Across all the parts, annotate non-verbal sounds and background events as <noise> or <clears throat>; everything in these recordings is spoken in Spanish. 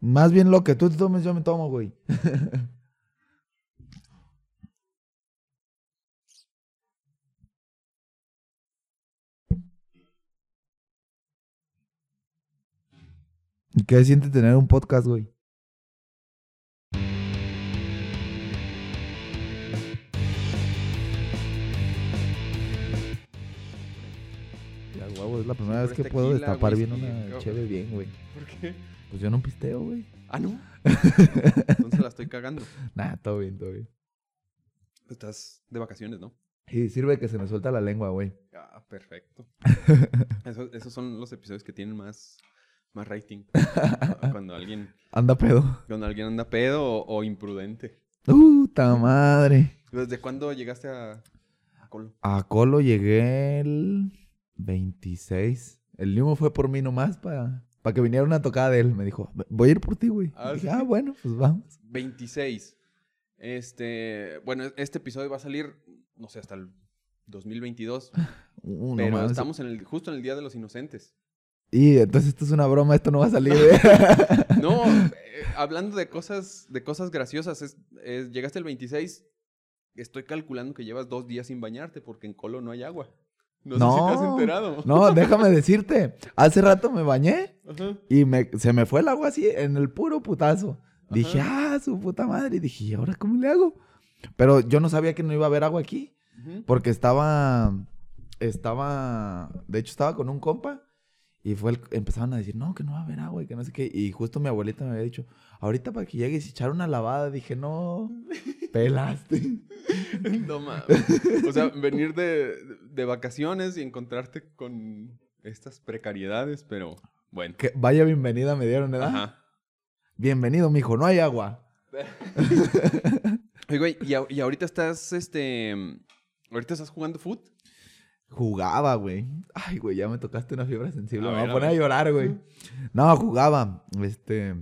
Más bien lo que tú te tomes, yo me tomo, güey. ¿Y qué siente tener un podcast, güey? Ya, huevo, es la primera vez que puedo destapar bien una chévere bien, güey. ¿Por qué? Pues yo no pisteo, güey. Ah, no. Entonces la estoy cagando. <laughs> Nah, todo bien, todo bien. Estás de vacaciones, ¿no? Y sirve que se me suelta la lengua, güey. Ah, perfecto. Eso- esos son los episodios que tienen más, más rating. <laughs> Cuando alguien, Anda pedo. cuando alguien anda pedo o, o imprudente. Puta madre. ¿Desde cuándo llegaste a, a Colo? A Colo llegué el 26. El Limo fue por mí nomás para que viniera una tocada de él. Me dijo, voy a ir por ti, güey. Ah, Dije, ¿sí? ah, bueno, pues vamos. 26. Este, bueno, este episodio va a salir, no sé, hasta el 2022. <laughs> Uh, no pero mames. estamos en el, justo en el Día de los Inocentes. Y entonces esto es una broma, esto no va a salir. ¿eh? <laughs> No, eh, hablando de cosas, de cosas graciosas, es, es- llegaste el 26, estoy calculando que llevas dos días sin bañarte porque en Colo no hay agua. No, sé si te has No. enterado. no, déjame decirte. Hace rato me bañé Ajá. y me, se me fue el agua así en el puro putazo. Dije, ah, su puta madre. Y dije, ¿y ahora cómo le hago? Pero yo no sabía que no iba a haber agua aquí. Porque estaba. Estaba. De hecho, estaba con un compa. Y fue el- empezaban a decir, no, que no va a haber agua y que no sé qué. Y justo mi abuelita me había dicho, ahorita para que llegues y echar una lavada. Dije, no, <laughs> pelaste. <laughs> No mames. O sea, venir de, de vacaciones y encontrarte con estas precariedades, pero bueno. que vaya bienvenida me dieron, ¿verdad? Ajá. Bienvenido, mijo, no hay agua. <laughs> Oye, güey, ¿y, a- y ahorita estás, este, ahorita estás jugando foot? Jugaba, güey. Ay, güey, ya me tocaste una fibra sensible. A me ver, voy a poner a llorar, güey. No, jugaba. Este.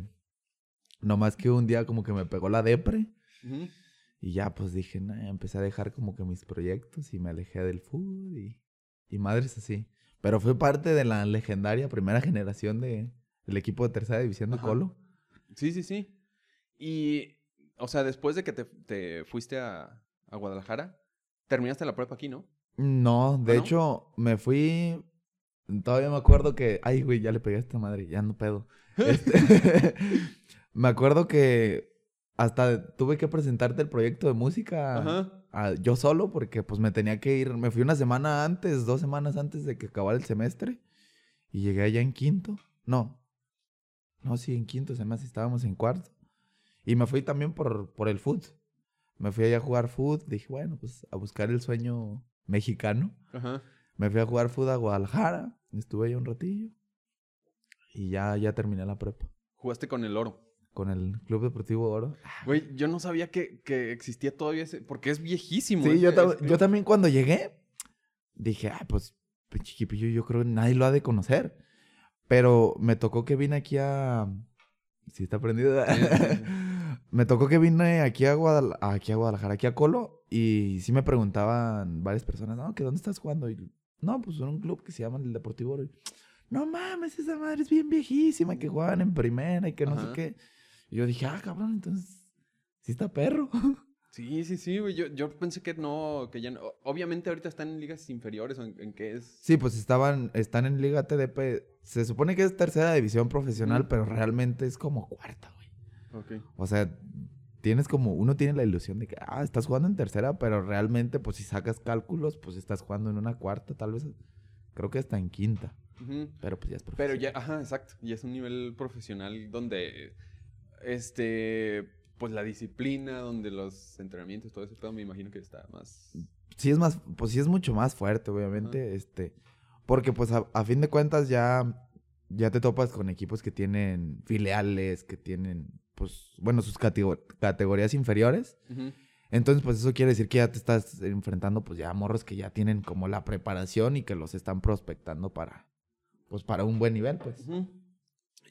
Nomás que un día como que me pegó la depre. Y ya, pues dije, nah, empecé a dejar como que mis proyectos y me alejé del fútbol y, y madres así. Pero fue parte de la legendaria primera generación de, del equipo de tercera división de Ajá. Colo. Sí, sí, sí. Y, o sea, después de que te, te fuiste a, a Guadalajara, terminaste la prepa aquí, ¿no? No, de ¿Ah, no? hecho, me fui. Todavía me acuerdo que. Ay, güey, ya le pegué a esta madre, ya no pedo. Este, <laughs> me acuerdo que hasta tuve que presentarte el proyecto de música. Ajá. a- yo solo porque pues me tenía que ir, me fui una semana antes, dos semanas antes de que acabara el semestre y llegué allá en quinto. No, no, sí, en quinto, se me hace, estábamos en cuarto. Y me fui también por, por el foot. Me fui allá a jugar foot, dije, bueno, pues a buscar el sueño mexicano. Ajá. Me fui a jugar foot a Guadalajara, estuve allá un ratillo y ya, ya terminé la prepa Jugaste con el oro. con el Club Deportivo Oro. Güey, yo no sabía que, que existía todavía ese, porque es viejísimo. Sí, yo, ta- también cuando llegué dije, ah, pues, pinche equipillo, yo creo que nadie lo ha de conocer. Pero me tocó que vine aquí a... Sí, está prendido. Sí, sí, sí. <laughs> me tocó que vine aquí a, Guadal- aquí a Guadalajara, aquí a Colo, y sí me preguntaban varias personas, no, que dónde estás jugando? Y, no, pues en un club que se llama el Deportivo Oro. No mames, esa madre es bien viejísima, que jugaban en primera y que no Ajá. sé qué. Y yo dije, ah, cabrón, entonces, sí está perro. <laughs> Sí, sí, sí, güey. Yo, yo pensé que no, que ya no. Obviamente ahorita están en ligas inferiores o en, en qué es. Sí, pues estaban, están en Liga TDP. Se supone que es tercera división profesional, pero realmente es como cuarta, O sea, tienes como, uno tiene la ilusión de que, ah, estás jugando en tercera, pero realmente, pues si sacas cálculos, pues estás jugando en una cuarta, tal vez, creo que hasta en quinta. Pero pues ya es Pero profesional. ya, ajá, exacto. Y es un nivel profesional donde, este, pues la disciplina, donde los entrenamientos, todo ese pedo, me imagino que está más... Sí es más, pues sí es mucho más fuerte, obviamente, este, porque pues a, a fin de cuentas ya, ya te topas con equipos que tienen filiales, que tienen, pues, bueno, sus catego- categorías inferiores. Entonces, pues eso quiere decir que ya te estás enfrentando, pues ya a morros que ya tienen como la preparación y que los están prospectando para, pues para un buen nivel, pues.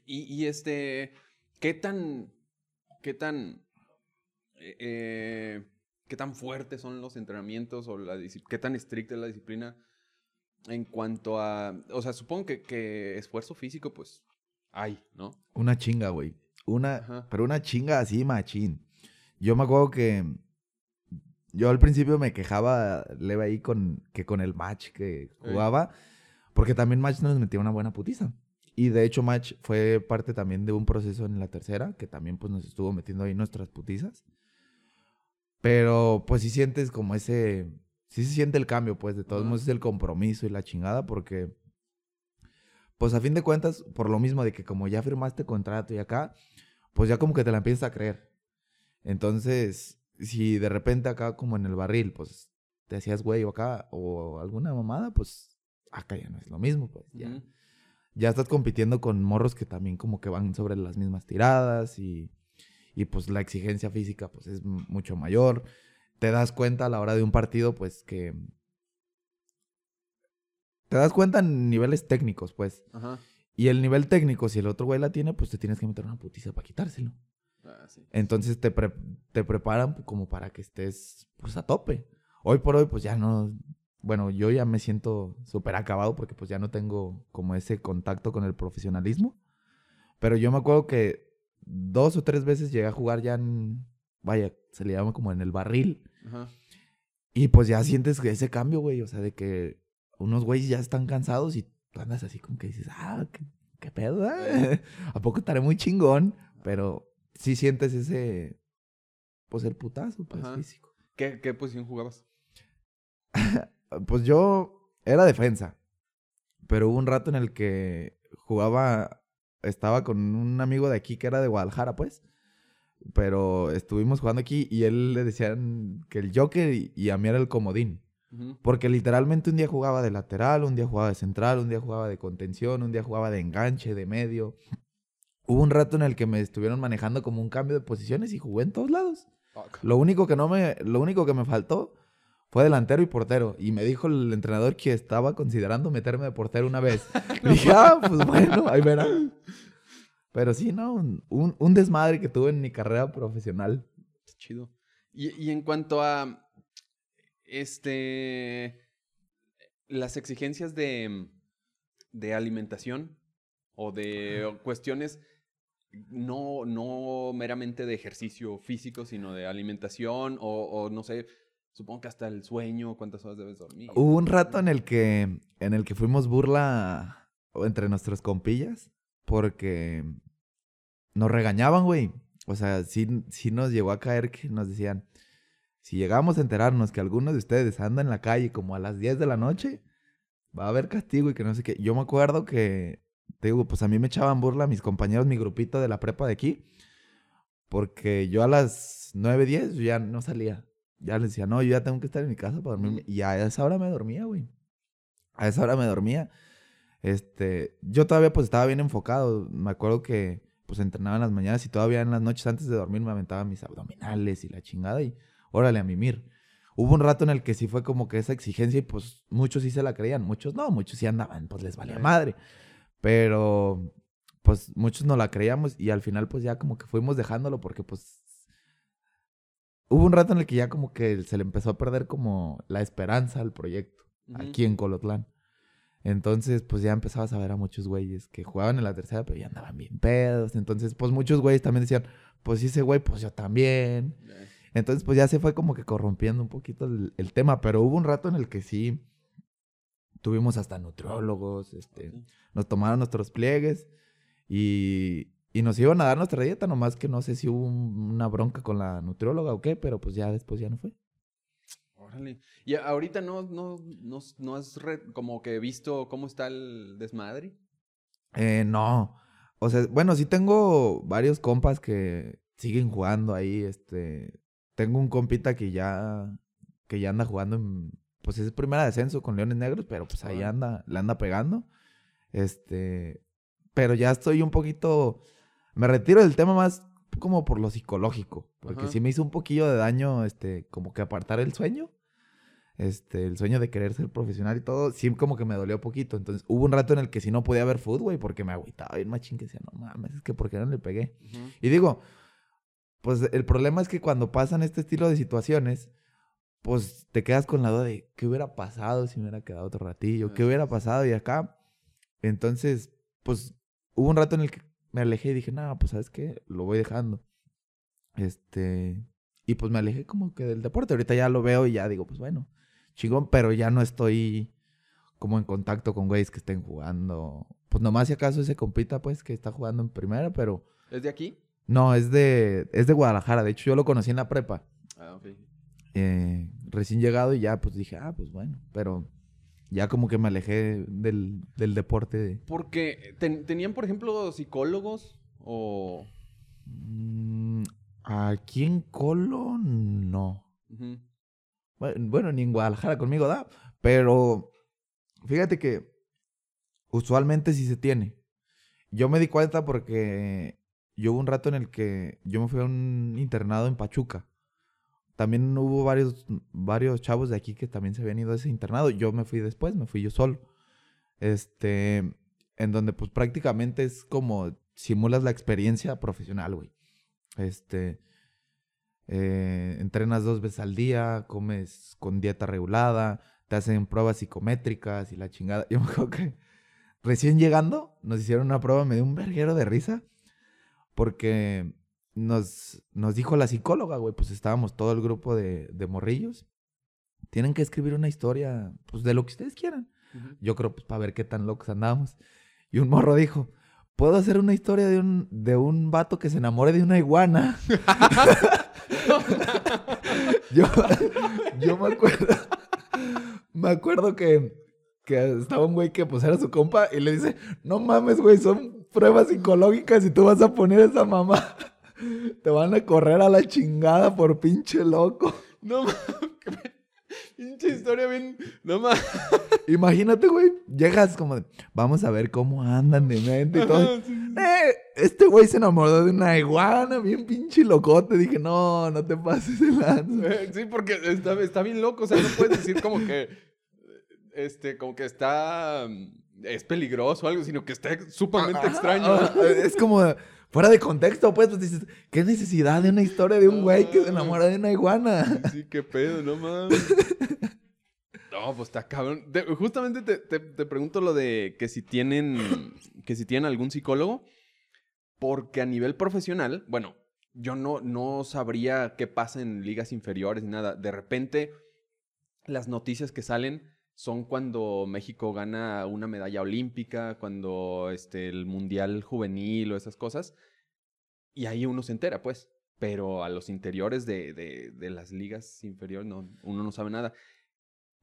Y, y este, ¿qué tan, qué tan, eh, eh, qué tan fuertes son los entrenamientos o la qué tan estricta es la disciplina en cuanto a, o sea, supongo que, que esfuerzo físico, pues, hay, ¿no? Una chinga, güey. Una, Ajá. pero una chinga así, machín. Yo me acuerdo que yo al principio me quejaba leve ahí con que con el match que jugaba, porque también match nos metía una buena putiza. Y de hecho match fue parte también de un proceso en la tercera, que también pues nos estuvo metiendo ahí nuestras putizas. Pero pues sí sientes como ese, sí se siente el cambio, pues de todos modos es el compromiso y la chingada, porque pues a fin de cuentas, por lo mismo de que como ya firmaste contrato y acá, pues ya como que te la empiezas a creer. Entonces, si de repente acá como en el barril, pues te hacías güey o acá, o alguna mamada, pues acá ya no es lo mismo, pues ya. Ya estás compitiendo con morros que también como que van sobre las mismas tiradas y, y pues la exigencia física pues es mucho mayor. Te das cuenta a la hora de un partido pues que... Te das cuenta en niveles técnicos pues. Ajá. Y el nivel técnico, si el otro güey la tiene, pues te tienes que meter una putiza para quitárselo. Ah, sí. Entonces te, pre- te preparan como para que estés pues a tope. Hoy por hoy pues ya no... Bueno, yo ya me siento súper acabado porque pues ya no tengo como ese contacto con el profesionalismo. Pero yo me acuerdo que dos o tres veces llegué a jugar ya en... Vaya, se le llama como en el barril. Ajá. Y pues ya sientes ese cambio, güey. O sea, de que unos güeyes ya están cansados y tú andas así como que dices, ah, qué, qué pedo, ah? <laughs> ¿A poco estaré muy chingón? Pero sí sientes ese, pues el putazo, pues Ajá. físico. ¿Qué, ¿Qué posición jugabas? <laughs> Pues yo era defensa, pero hubo un rato en el que jugaba, estaba con un amigo de aquí que era de Guadalajara, pues. Pero estuvimos jugando aquí y él le decían que el Joker y, y a mí era el comodín. Porque literalmente un día jugaba de lateral, un día jugaba de central, un día jugaba de contención, un día jugaba de enganche, de medio. Hubo un rato en el que me estuvieron manejando como un cambio de posiciones y jugué en todos lados. Fuck. Lo único que no me, lo único que me faltó fue delantero y portero. Y me dijo el entrenador que estaba considerando meterme de portero una vez. <laughs> Y dije, ah, pues bueno, ahí verán. Pero sí, no, un, un- un desmadre que tuve en mi carrera profesional. Chido. Y, y en cuanto a este las exigencias de, de alimentación o de cuestiones no, no meramente de ejercicio físico, sino de alimentación o, o no sé, supongo que hasta el sueño, cuántas horas debes dormir. Hubo un rato en el que, en el que fuimos burla entre nuestros compillas porque nos regañaban, güey. O sea, sí, sí nos llegó a caer que nos decían, si llegamos a enterarnos que alguno de ustedes anda en la calle como a las 10 de la noche, va a haber castigo y que no sé qué. Yo me acuerdo que, te digo, pues a mí me echaban burla mis compañeros, mi grupito de la prepa de aquí, porque yo a las 9, 10 yo ya no salía. Ya les decía, no, yo ya tengo que estar en mi casa para dormirme. Y a esa hora me dormía, güey. A esa hora me dormía. Este, yo todavía pues estaba bien enfocado. Me acuerdo que pues entrenaba en las mañanas y todavía en las noches antes de dormir me aventaba mis abdominales y la chingada y órale a mimir. Hubo un rato en el que sí fue como que esa exigencia y pues muchos sí se la creían, muchos no, muchos sí andaban, pues les valía madre. Pero pues muchos no la creíamos y al final pues ya como que fuimos dejándolo porque pues hubo un rato en el que ya como que se le empezó a perder como la esperanza al proyecto aquí en Colotlán. Entonces, pues ya empezabas a ver a muchos güeyes que jugaban en la tercera, pero ya andaban bien pedos. Entonces, pues muchos güeyes también decían, pues ese güey, pues yo también. Entonces, pues ya se fue como que corrompiendo un poquito el, el tema, pero hubo un rato en el que sí tuvimos hasta nutriólogos, este, sí. nos tomaron nuestros pliegues y, y nos iban a dar nuestra dieta, nomás que no sé si hubo un- una bronca con la nutrióloga o qué, pero pues ya después ya no fue. Órale. Y ahorita no, no, no, no has re- como que visto cómo está el desmadre. Eh, no. O sea, bueno, sí tengo varios compas que siguen jugando ahí. Este, tengo un compita que ya, que ya anda jugando en, pues es primera descenso con Leones Negros, pero pues ahí anda, le anda pegando. Este, pero ya estoy un poquito, me retiro del tema más como por lo psicológico, porque Ajá. sí me hizo un poquillo de daño, este, como que apartar el sueño. Este, el sueño de querer ser profesional y todo, sí como que me dolió poquito. Entonces, hubo un rato en el que sí no podía ver fútbol, güey, porque me agüitaba bien machín que decía, no mames, es que ¿por qué no le pegué? Y digo, pues el problema es que cuando pasan este estilo de situaciones, pues te quedas con la duda de qué hubiera pasado si me hubiera quedado otro ratillo, qué hubiera pasado y acá. Entonces, pues hubo un rato en el que me alejé y dije, no, pues sabes qué, lo voy dejando. Este, y pues me alejé como que del deporte. Ahorita ya lo veo y ya digo, pues bueno, chingón, pero ya no estoy como en contacto con güeyes que estén jugando. Pues nomás si acaso ese compita, pues, que está jugando en primera, pero... ¿Es de aquí? No, es de, es de Guadalajara. De hecho, yo lo conocí en la prepa. Ah, ok. Eh, recién llegado y ya, pues dije, ah, pues bueno. Pero ya como que me alejé del, del deporte. Porque ten- tenían, por ejemplo, psicólogos o... Mm, aquí en Colo, no. Bueno, ni en Guadalajara conmigo da. Pero fíjate que usualmente sí se tiene. Yo me di cuenta porque yo hubo un rato en el que yo me fui a un internado en Pachuca. También hubo varios, varios chavos de aquí que también se habían ido a ese internado. Yo me fui después, me fui yo solo. Este, en donde pues prácticamente es como simulas la experiencia profesional, güey. Este, eh, entrenas dos veces al día, comes con dieta regulada, te hacen pruebas psicométricas y la chingada. <laughs> Yo me acuerdo que recién llegando nos hicieron una prueba, me dio un verguero de risa porque nos, nos dijo la psicóloga, güey, pues estábamos todo el grupo de, de morrillos. Tienen que escribir una historia, pues de lo que ustedes quieran. Yo creo, pues, para ver qué tan locos andamos. Y un morro dijo, ¿puedo hacer una historia de un, de un vato que se enamore de una iguana? <laughs> <laughs> yo, yo me acuerdo, me acuerdo que, que estaba un güey que pues era su compa y le dice, no mames, güey, son pruebas psicológicas y tú vas a poner esa mamá. <laughs> Te van a correr a la chingada por pinche loco. No mames. Pinche historia bien. No mames. Imagínate, güey, llegas como de, vamos a ver cómo andan de mente y todo. Eh, este güey se enamoró de una iguana, bien pinche locote. Dije, no, no te pases de lanza. Eh, Sí, porque está, está bien loco. O sea, no puedes decir como que. Este, como que está. Es peligroso o algo, sino que está sumamente extraño. Es como fuera de contexto, pues, pues dices, ¿qué necesidad de una historia de un güey que se enamora de una iguana? Sí, qué pedo, no mames. <laughs> No, pues está cabrón. Te- justamente te, te- te pregunto lo de que si tienen. Que si tienen algún psicólogo. Porque a nivel profesional, bueno, yo no, no sabría qué pasa en ligas inferiores ni nada. De repente, las noticias que salen son cuando México gana una medalla olímpica, cuando este, el Mundial Juvenil o esas cosas. Y ahí uno se entera, pues. Pero a los interiores de, de- de las ligas inferiores no, uno no sabe nada.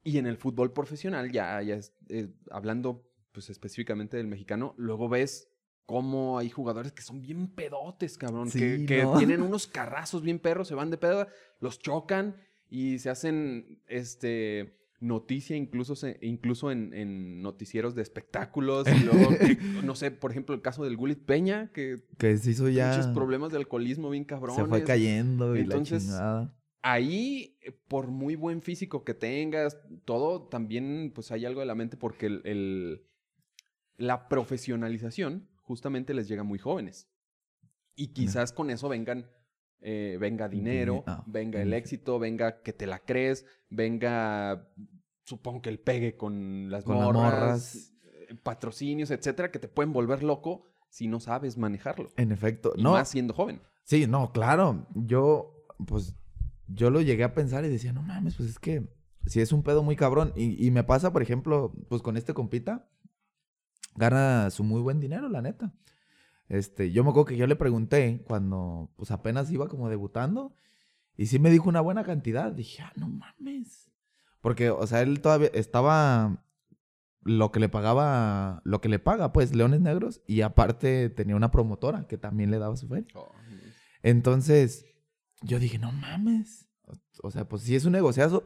Y en el fútbol profesional, ya, ya es- eh, hablando pues específicamente del mexicano, luego ves cómo hay jugadores que son bien pedotes, cabrón. que Sí, que ¿no? tienen <laughs> unos carrazos bien perros, se van de pedo, los chocan y se hacen este noticia incluso se- incluso en, en noticieros de espectáculos y luego que, <laughs> no sé por ejemplo el caso del Gulit Peña que Que se hizo ya. muchos problemas de alcoholismo bien cabrones Se fue cayendo y Entonces, la ahí, eh, por muy buen físico que tengas, todo, también pues hay algo de la mente porque el, el- la profesionalización justamente les llega muy jóvenes. Y quizás con eso vengan, eh, venga dinero, ah, venga el éxito, venga que te la crees, venga, supongo que el pegue con las Con morras, morras. eh, patrocinios, etcétera, que te pueden volver loco si no sabes manejarlo. En efecto. Y no, más siendo joven. Sí, no, claro. Yo, pues, yo lo llegué a pensar y decía, no mames, pues es que si es un pedo muy cabrón. Y, y me pasa, por ejemplo, pues con este compita, gana su muy buen dinero, la neta. Este, yo me acuerdo que yo le pregunté cuando, pues apenas iba como debutando, y sí me dijo una buena cantidad. Dije, ah, no mames. Porque, o sea, él todavía estaba lo que le pagaba, lo que le paga, pues, Leones Negros, y aparte tenía una promotora que también le daba su feria. Entonces, yo dije, no mames. O, o sea, pues sí es un negociazo,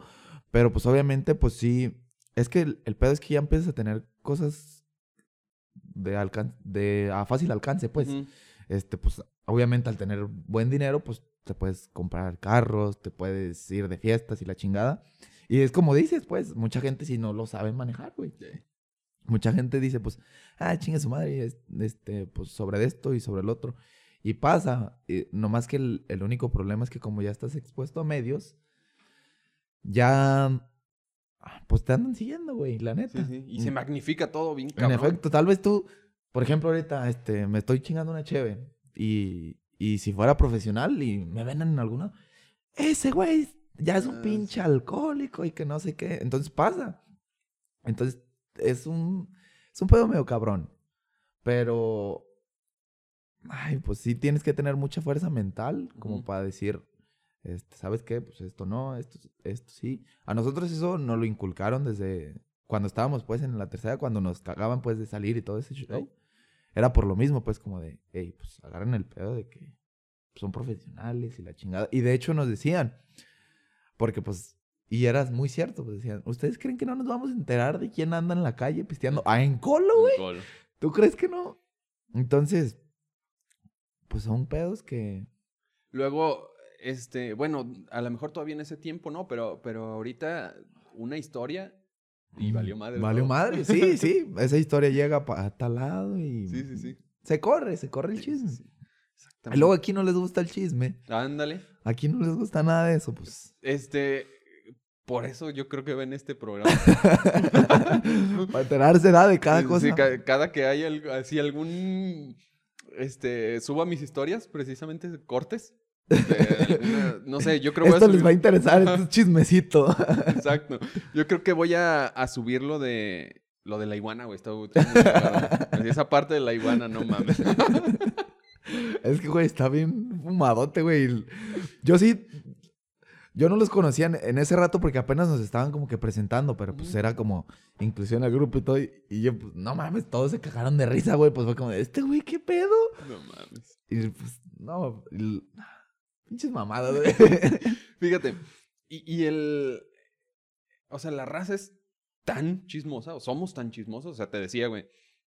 pero pues obviamente, pues sí. Es que el, el pedo es que ya empiezas a tener cosas de alcance, de a fácil alcance, pues. Ujú. Este, pues, obviamente al tener buen dinero, pues te puedes comprar carros, te puedes ir de fiestas y la chingada. Y es como dices, pues, mucha gente si no lo sabe manejar, güey. Mucha gente dice, pues, ah, chingue su madre, es- este, pues sobre esto y sobre el otro. Y pasa, y nomás que el, el único problema es que como ya estás expuesto a medios, ya, pues te andan siguiendo, güey, la neta. Sí, sí. Y se magnifica todo bien En cabrón. efecto, tal vez tú por ejemplo, ahorita este, me estoy chingando una cheve y, y si fuera profesional y me ven en alguna, ese güey ya es un Ah, pinche alcohólico y que no sé qué. Entonces pasa. Entonces es un, es un pedo medio cabrón. Pero, ay, pues sí tienes que tener mucha fuerza mental como para decir, este, ¿sabes qué? Pues esto no, esto, esto sí. A nosotros eso nos lo inculcaron desde cuando estábamos pues en la tercera, cuando nos cagaban pues de salir y todo ese show. Era por lo mismo pues como de, hey, pues agarren el pedo de que son profesionales y la chingada. Y de hecho nos decían, porque pues, y era muy cierto, pues decían, ¿ustedes creen que no nos vamos a enterar de quién anda en la calle pisteando? Ah, en colo, güey. ¿Tú crees que no? Entonces, pues son pedos que... Luego, este, bueno, a lo mejor todavía en ese tiempo no, pero, pero ahorita una historia y valió madre. Valió todo. madre, <laughs> sí, sí. Esa historia llega a tal lado y... Sí, sí, sí. Se corre, se corre el Sí, sí, chisme. sí. Y Exactamente. luego aquí no les gusta el chisme. Ándale. Aquí no les gusta nada de eso, pues. Este, por eso yo creo que ven este programa. <laughs> Para enterarse da de cada Sí, cosa. sí, ca- cada que hay algo- así algún, este, suba mis historias, precisamente cortes. Alguna- <laughs> no sé, yo creo que voy a Esto les va a interesar, esto es <laughs> chismecito. Exacto. Yo creo que voy a, a subir lo de lo de la iguana, güey. Está, muy esa parte de la iguana, no mames. <laughs> es que, güey, está bien fumadote, güey. Yo sí. Yo no los conocía en, ese rato porque apenas nos estaban como que presentando, pero pues era como inclusión al grupo y todo. Y, y yo, pues, no mames, todos se cagaron de risa, güey. Pues fue como, de, este güey, ¿qué pedo? No mames. Y pues, no, y- pinches mamadas, güey. <laughs> <laughs> Fíjate. Y, y el. O sea, la raza es tan chismosa, o somos tan chismosos. O sea, te decía, güey,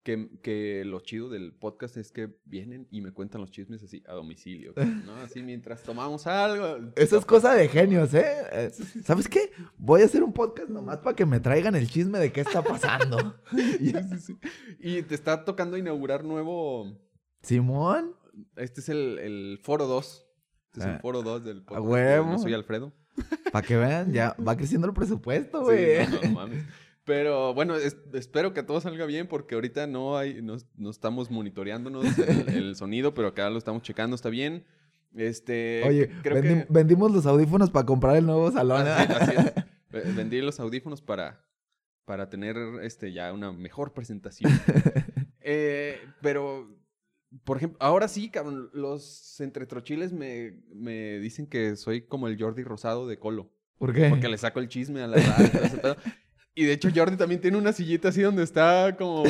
que, que lo chido del podcast es que vienen y me cuentan los chismes así a domicilio, <laughs> ¿no? Así mientras tomamos algo. Eso es cosa de genios, ¿eh? Eh, ¿Sabes qué? Voy a hacer un podcast nomás para que me traigan el chisme de qué está pasando. Sí, sí, sí. Y te está tocando inaugurar nuevo. Simón. Este es el, el foro 2. Este es Ah, el foro 2 del podcast. huevo. Yo soy Alfredo. Para que vean, ya va creciendo el presupuesto, güey. no, <laughs> no, no mames. Pero bueno, es- espero que todo salga bien porque ahorita no hay, no, no estamos monitoreándonos <laughs> el, el sonido, pero acá lo estamos checando, está bien. Este, Oye, creo vendi- que vendimos los audífonos para comprar el nuevo salón. ¿eh? así, así es. <laughs> Ve- Vendí los audífonos para, para tener este ya una mejor presentación. Eh, pero, por ejemplo, ahora sí, cabrón, los entretrochiles me, me dicen que soy como el Jordi Rosado de Colo. ¿Por qué? Porque le saco el chisme a la radio y de hecho Jordi también tiene una sillita así donde está como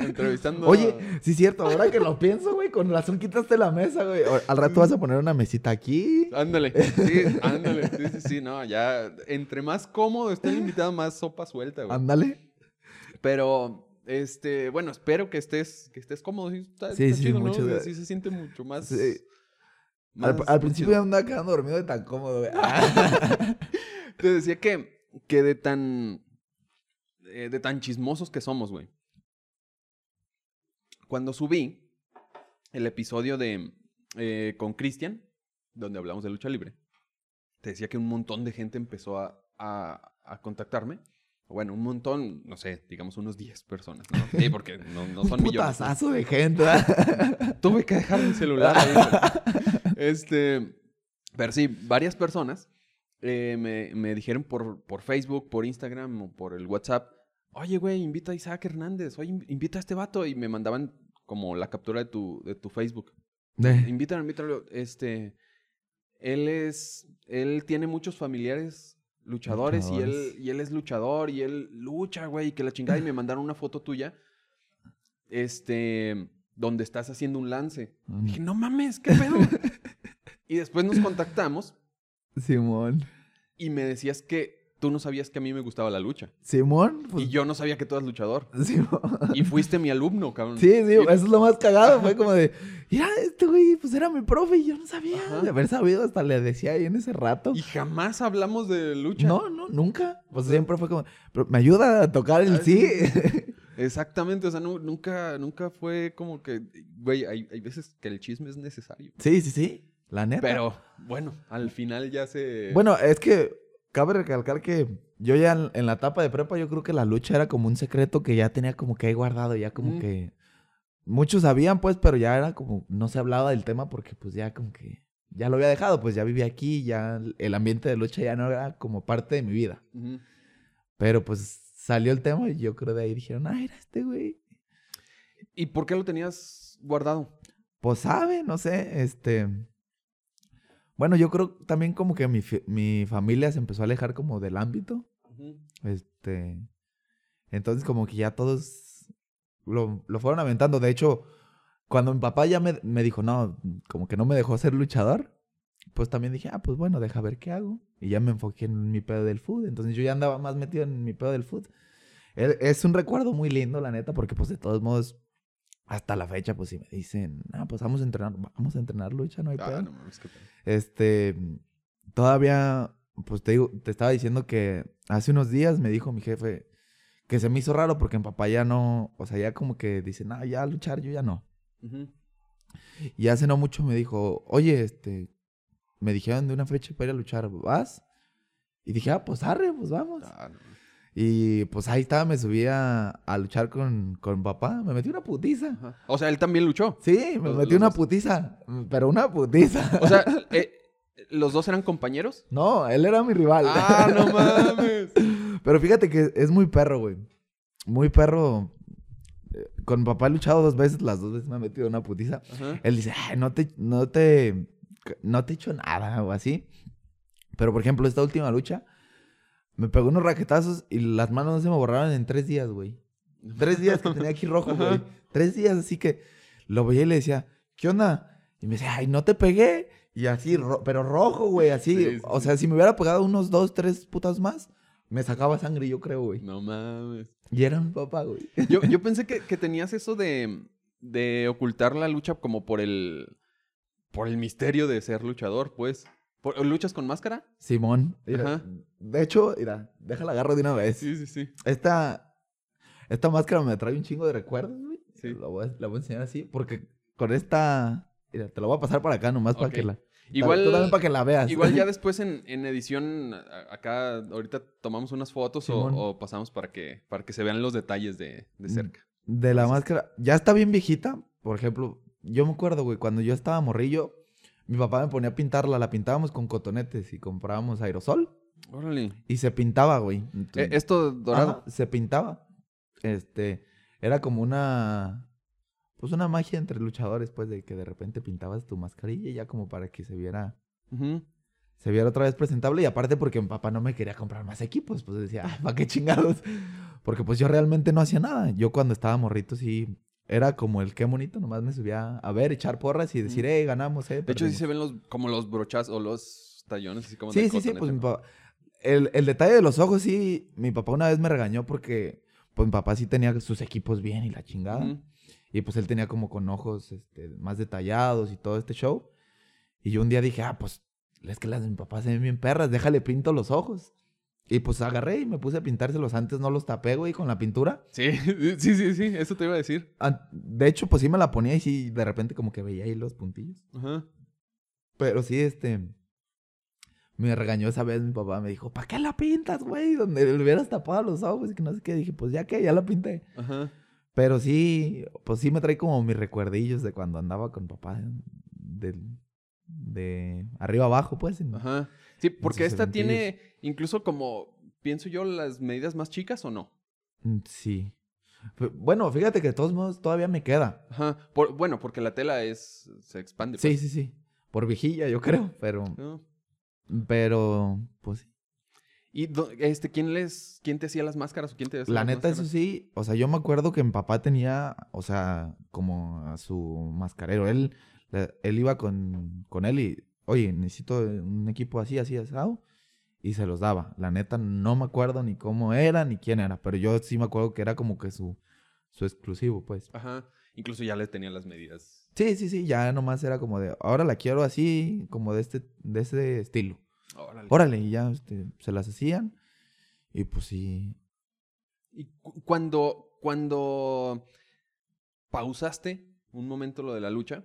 entrevistando. Oye, sí es cierto, ahora que lo pienso, güey, con razón quitaste la mesa, güey. Al rato vas a poner una mesita aquí. Ándale, sí, <laughs> ándale. Sí, sí, sí, no, ya. Entre más cómodo esté el invitado, más sopa suelta, güey. Ándale. Pero, este, bueno, espero que estés, que estés cómodo. Sí, está, Sí, está sí, chido, ¿no? Sí se siente mucho más. Sí. más- Al, principio ya andaba quedando dormido de tan cómodo, güey. <laughs> <laughs> Te decía que, que de tan. eh, de tan chismosos que somos, güey. Cuando subí el episodio de. eh, con Cristian, donde hablamos de lucha libre, te decía que un montón de gente empezó a, a, a contactarme. Bueno, un montón, no sé, digamos unos 10 personas, ¿no? Sí, porque no, no son Un millones. putazazo de gente. ¿verdad? <laughs> Tuve que dejar mi celular ahí. Este, pero sí, varias personas eh, me, me dijeron por, por Facebook, por Instagram o por el WhatsApp, oye, güey, invita a Isaac Hernández, oye, inv- invita a este vato. Y me mandaban como la captura de tu, de tu Facebook. De- Invítalo, invítalo. Este, él es, él tiene muchos familiares luchadores, Y, él, y él es luchador y él lucha, güey, que la chingada. Y me mandaron una foto tuya, este, donde estás haciendo un lance. Dije, no mames, ¿qué pedo? <laughs> y después nos contactamos Simón. y me decías que tú no sabías que a mí me gustaba la lucha. Simón. Pues, Y yo no sabía que tú eras luchador. Simón. Y fuiste mi alumno, cabrón. Sí, sí, Y- eso es lo más cagado. Fue como de, <laughs> mira, este güey, pues era mi profe y yo no sabía. Ajá. De haber sabido, hasta le decía ahí en ese rato. Y jamás hablamos de lucha. No, no, nunca. Pues siempre fue como, pero me ayuda a tocar el Ah, sí. <laughs> Exactamente, o sea, nu- nunca, nunca fue como que, güey, hay, hay veces que el chisme es necesario. sí, sí, sí. La neta. Pero, bueno, al final ya se... Bueno, es que cabe recalcar que yo ya en, en la etapa de prepa, yo creo que la lucha era como un secreto que ya tenía como que ahí guardado, ya como Mm. que. muchos sabían, pues, pero ya era como, no se hablaba del tema porque pues ya como que, ya lo había dejado, pues ya vivía aquí, ya el ambiente de lucha ya no era como parte de mi vida. Pero pues salió el tema y yo creo de ahí dijeron, ah, era este güey. ¿Y por qué lo tenías guardado? Pues sabe, no sé, este... Bueno, yo creo también como que mi, mi familia se empezó a alejar como del ámbito. Este. Entonces, como que ya todos lo, lo fueron aventando. De hecho, cuando mi papá ya me, me dijo, no, como que no me dejó ser luchador, pues también dije, ah, pues bueno, deja ver qué hago. Y ya me enfoqué en mi pedo del food. Entonces yo ya andaba más metido en mi pedo del food. E- Es un recuerdo muy lindo, la neta, porque pues de todos modos, hasta la fecha, pues si me dicen, ah, pues vamos a entrenar, vamos a entrenar lucha, no hay Ah, pedo. no qué pedo. Este, todavía, pues te digo, te estaba diciendo que hace unos días me dijo mi jefe que se me hizo raro porque mi papá ya no, o sea, ya como que dice, no, ya luchar, yo ya no. Y hace no mucho me dijo, oye, este, me dijeron de una fecha para ir a luchar, ¿vas? Y dije, ah, pues arre, pues vamos. Ah, no. Y pues ahí estaba, me subí a, a luchar con, con papá, me metí una putiza. Ajá. O sea, él también luchó. Sí, me Los- metí los una dos. putiza, pero una putiza. O sea, <laughs> eh, ¿los dos eran compañeros? no, él era mi rival. Ah, no <laughs> mames. Pero fíjate que es muy perro, güey. Muy perro. Con papá he luchado dos veces, las dos veces me ha metido una putiza. Ajá. Él dice, ay, no te, no te, no te he hecho nada o así. Pero, por ejemplo, esta última lucha, me pegó unos raquetazos y las manos no se me borraron en tres días, güey. Tres días que tenía aquí rojo, <laughs> güey. Tres días, así que lo veía y le decía, ¿qué onda? Y me decía, ay, no te pegué. Y así, ro- pero rojo, güey, así. Sí, sí, o sea, si me hubiera pegado unos dos, tres putas más, me sacaba sangre, yo creo, güey. No mames. Y era mi papá, güey. Yo, yo <laughs> pensé que, que tenías eso de, de ocultar la lucha como por el, por el misterio de ser luchador, pues. ¿Luchas con máscara? Simón. mira, de hecho, mira, déjala agarro de una vez. Sí, sí, sí. Esta, esta máscara me trae un chingo de recuerdos, güey. Sí. La voy, a, la voy a enseñar así, porque con esta... Mira, te la voy a pasar para acá nomás para que la... Igual, también para que la veas. igual ya <laughs> después en, en edición, acá ahorita tomamos unas fotos o, pasamos para que, para que se vean los detalles de, de cerca. De la Entonces- máscara. Ya está bien viejita. Por ejemplo, yo me acuerdo, güey, cuando yo estaba morrillo, mi papá me ponía a pintarla. La pintábamos con cotonetes y comprábamos aerosol. Órale. Y se pintaba, güey. Entonces- esto dorado. Ajá, se pintaba. Este, era como una, pues una magia entre luchadores, pues, de que de repente pintabas tu mascarilla ya como para que se viera, se viera otra vez presentable. Y aparte porque mi papá no me quería comprar más equipos, pues decía, "Ay, ¿para qué chingados? Porque pues yo realmente no hacía nada. Yo cuando estaba morrito sí, era como el qué bonito, nomás me subía a ver, echar porras y decir, eh, ganamos, eh. De hecho, sí perdimos". se ven los, como los brochazos o los tallones, así como Sí, de sí, sí, pues mi papá. El, el detalle de los ojos, sí, mi papá una vez me regañó porque, pues mi papá sí tenía sus equipos bien y la chingada. Ujú. Y pues él tenía como con ojos este, más detallados y todo este show. Y yo un día dije, ah, pues es que las de mi papá se ven bien perras, déjale pinto los ojos. Y pues agarré y me puse a pintárselos. Antes no los tapé, güey, con la pintura. Sí, <laughs> sí, sí, sí, eso te iba a decir. De hecho, pues sí me la ponía y sí, de repente como que veía ahí los puntillos. Ajá. Pero sí, este. Me regañó esa vez mi papá. Me dijo, ¿para qué la pintas, güey? Donde le hubieras tapado los ojos y que no sé qué. Dije, pues ya que, ya la pinté. Ajá. Pero sí, pues sí me trae como mis recuerdillos de cuando andaba con papá. De, de arriba abajo, pues. Ajá. Sí, porque esta tiene incluso como, pienso yo, las medidas más chicas o no. Mm, Sí. Bueno, fíjate que de todos modos todavía me queda. Ajá. Por- bueno, porque la tela es, se expande. Sí, pues. sí, sí. Por vigilla, yo creo. Pero, ¿no? pero, pues sí. ¿Y do- este, quién les, quién te hacía las máscaras o quién te hacía La las neta, eso sí, o sea, yo me acuerdo que mi papá tenía, o sea, como a su mascarero. Él, él iba con, con él y, oye, necesito un equipo así, así, asado. Y se los daba. La neta, no me acuerdo ni cómo era ni quién era, pero yo sí me acuerdo que era como que su, su exclusivo, pues. Ajá. Incluso ya le tenía las medidas. Sí, sí, sí, ya nomás era como de, ahora la quiero así, como de este, de ese estilo. Órale. Órale, y ya este, se las hacían. Y pues sí, Y cu- cuando, cuando pausaste un momento lo de la lucha,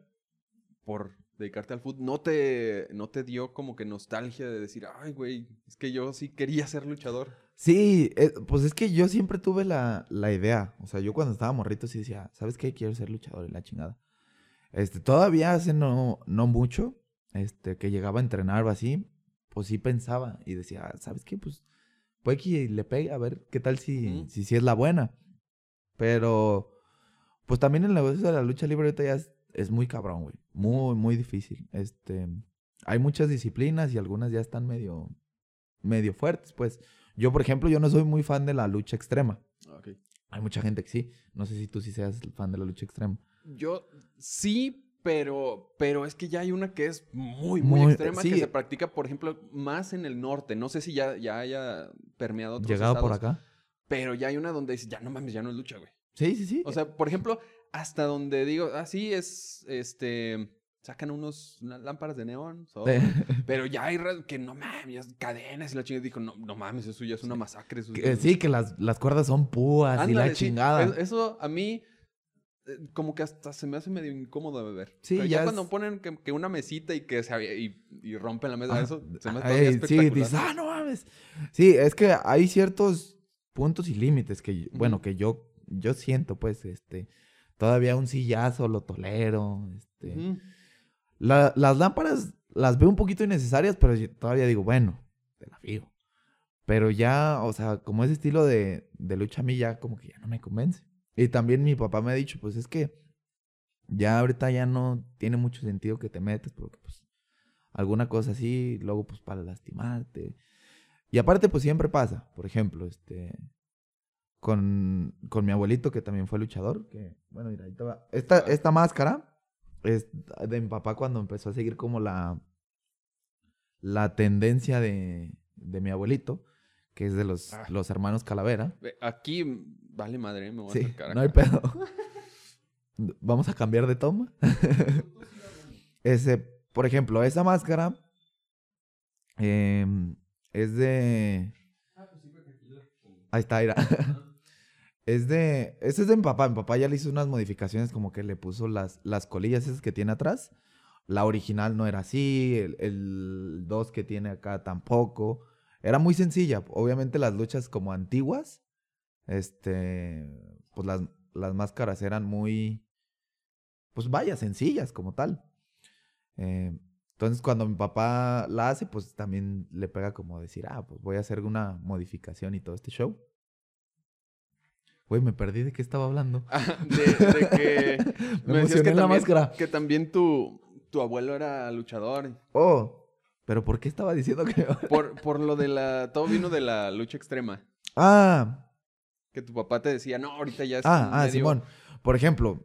por dedicarte al fútbol, ¿no te, ¿no te dio como que nostalgia de decir, ay, güey, es que yo sí quería ser luchador? Sí, eh, pues es que yo siempre tuve la, la idea. O sea, yo cuando estaba morrito sí decía, ¿sabes qué? Quiero ser luchador y la chingada. Este, todavía hace no, no mucho, este, que llegaba a entrenar o así, pues sí pensaba y decía, ¿sabes qué? Pues puede que le pegue a ver qué tal si, si, si es la buena. Pero, pues también el negocio de la lucha libre ahorita ya es, es muy cabrón, güey. Muy, muy difícil. Este, hay muchas disciplinas y algunas ya están medio, medio fuertes, pues. Yo, por ejemplo, yo no soy muy fan de la lucha extrema. Ok. Hay mucha gente que sí. No sé si tú sí seas fan de la lucha extrema. Yo sí, pero, pero es que ya hay una que es muy, muy, Muy- extrema que sí. se practica, por ejemplo, más en el norte. No sé si ya, ya haya permeado otros Llegado por acá. Pero ya hay una donde dices, ya no mames, ya no es lucha, güey. Sí, sí, sí. O sea, por ejemplo, hasta donde digo, así es, este, sacan unos, unas lámparas de neón, De- <laughs> pero ya hay que no mames, cadenas y la chingada dijo, no, no mames, eso ya es una masacre. Eso que- es- sí, que las, las cuerdas son púas y la chingada. es- Eso a mí eh, como que hasta se me hace medio incómodo de ver. Sí, Pero ya ya, es- cuando ponen que, que una mesita y que se y, y rompen la mesa, Ah, eso se me hace ay, sí, dices, ah, no mames. Sí, es que hay ciertos puntos y límites que, bueno, que yo, yo siento, pues, este, todavía un sillazo lo tolero, este. La- las lámparas las veo un poquito innecesarias, pero yo todavía digo, bueno, te la fijo. Pero ya, o sea, como ese estilo de, de lucha a mí ya como que ya no me convence. Y también mi papá me ha dicho, pues es que ya ahorita ya no tiene mucho sentido que te metas porque pues alguna cosa así, luego pues para lastimarte. Y aparte pues siempre pasa, por ejemplo, este con, con mi abuelito que también fue luchador, que bueno, mira, ahí te va. Esta, Ah. esta máscara es de mi papá cuando empezó a seguir como la la tendencia de, de mi abuelito, que es de los, Ah. los hermanos Calavera. Ve, Aquí vale madre, me voy a Sí, acercar no hay pedo. <laughs> Vamos a cambiar de toma. <laughs> Ese, por ejemplo, esa máscara em, es de. Ahí está, mira. <laughs> Es de. Ese es de mi papá. Mi papá ya le hizo unas modificaciones, como que le puso las, las colillas esas que tiene atrás. La original no era así. El, el 2 que tiene acá tampoco. Era muy sencilla. Obviamente las luchas como antiguas. Este. Pues las, las máscaras eran muy. Pues vaya, sencillas como tal. Eh, entonces, cuando mi papá la hace, pues también le pega como decir, ah, pues voy a hacer una modificación y todo este show. Güey, me perdí de qué estaba hablando. <laughs> Ah, de, de que <laughs> Me decías emocioné en la también- máscara. Que también tu, tu abuelo era luchador. Oh, pero ¿por qué estaba diciendo que.? Por, <laughs> por lo de la. Todo vino de la lucha extrema. ah, Que tu papá te decía, no, ahorita ya es. ah, ah, Simón. Por ejemplo,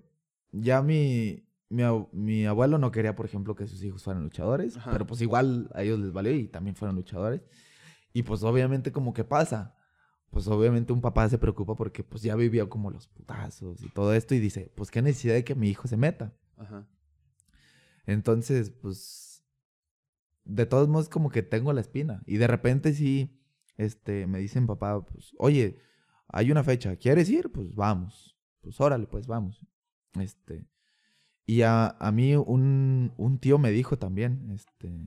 ya mi, mi, mi abuelo no quería, por ejemplo, que sus hijos fueran luchadores, Ajá. pero pues igual a ellos les valió y también fueron luchadores. Y pues obviamente como que pasa. Pues obviamente un papá se preocupa porque pues ya vivió como los putazos y todo esto y dice, pues qué necesidad de que mi hijo se meta. Ajá. Entonces, pues, de todos modos como que tengo la espina. Y de repente sí, este, me dicen papá, pues, oye, hay una fecha, ¿quieres ir? Pues vamos. Pues órale, pues vamos. Este, y a, a mí un, un tío me dijo también, este,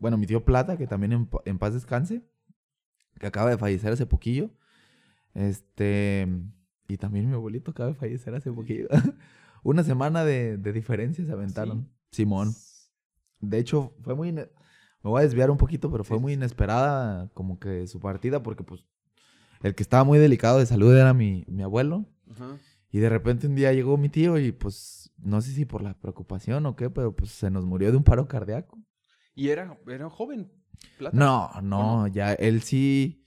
bueno, mi tío Plata, que también en, en paz descanse, que acaba de fallecer hace poquillo. Este, y también mi abuelito acaba de fallecer hace poquillo. <laughs> Una semana de, de diferencia se aventaron. Simón. De hecho, fue muy... Me voy a desviar un poquito, pero fue Sí, muy inesperada como que su partida porque pues el que estaba muy delicado de salud era mi, mi abuelo. Ajá. Y de repente un día llegó mi tío y pues no sé si por la preocupación o qué, pero pues se nos murió de un paro cardíaco. Y era, era joven. Plata. No, no, no? ya él sí.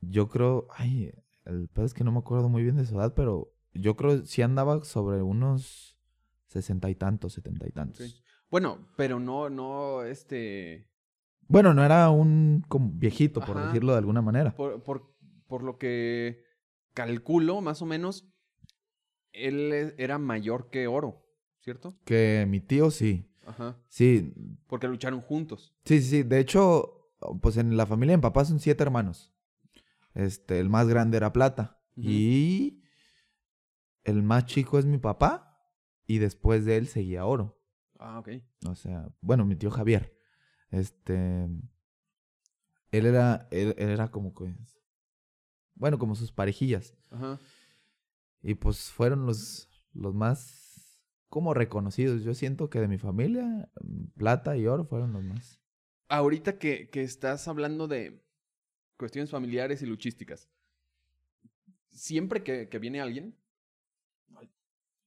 Yo creo. Ay, el pedo es que no me acuerdo muy bien de su edad, pero yo creo sí andaba sobre unos sesenta y tantos, setenta y tantos. Bueno, pero no, no, este. Bueno, no era un como viejito, por Ajá. decirlo de alguna manera. Por, por, por lo que calculo, más o menos, él e- era mayor que Oro, ¿cierto? Que mi tío sí. Ajá. Sí, Porque lucharon juntos. sí, sí, sí. De hecho, pues en la familia de mi papá son siete hermanos. Este, el más grande era Plata. Y el más chico es mi papá. Y después de él seguía Oro. Ah, ok. O sea, bueno, mi tío Javier. Este. Él era. Él, él era como que. Bueno, como sus parejillas. Ajá. Y pues fueron los, los más como reconocidos. Yo siento que de mi familia, plata y oro fueron los más. Ahorita que, que estás hablando de cuestiones familiares y luchísticas, siempre que, que viene alguien,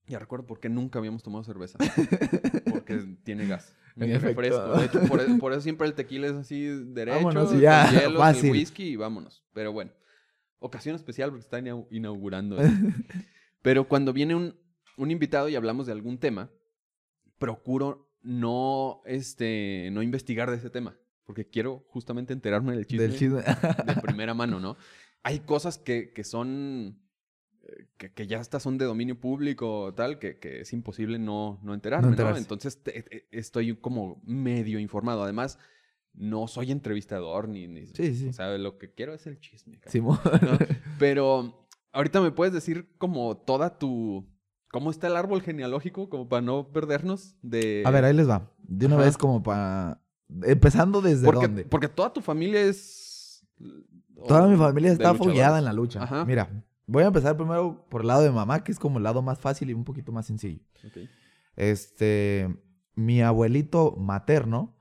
ya recuerdo por qué nunca habíamos tomado cerveza. <laughs> Porque tiene gas. Efecto. refresco. De hecho, por, por eso siempre el tequila es así derecho, Vámonos y con ya, hielos, fácil. el whisky y vámonos. Pero bueno, ocasión especial porque está inau- inaugurando. <laughs> Pero cuando viene un, un invitado y hablamos de algún tema, procuro no, este, no investigar de ese tema. Porque quiero justamente enterarme del chisme Del chisme. de <laughs> primera mano, ¿no? Hay cosas que, que son. eh, Que, que ya hasta son de dominio público tal, que, que es imposible no, no enterarme, No ¿no? enterarse. Entonces te- te- estoy como medio informado. Además, no soy entrevistador ni. ni Sí, sí. O sea, lo que quiero es el chisme. cabrón, Simón. ¿no? <laughs> Pero ahorita me puedes decir como toda tu. ¿Cómo está el árbol genealógico? Como para no perdernos de. A ver, ahí les va. De una Ajá. vez como para... Empezando desde porque, dónde. porque toda tu familia es. Toda mi familia está fogueada en la lucha. Ajá. Mira, voy a empezar primero por el lado de mamá, que es como el lado más fácil y un poquito más sencillo. Ok. Este, mi abuelito materno,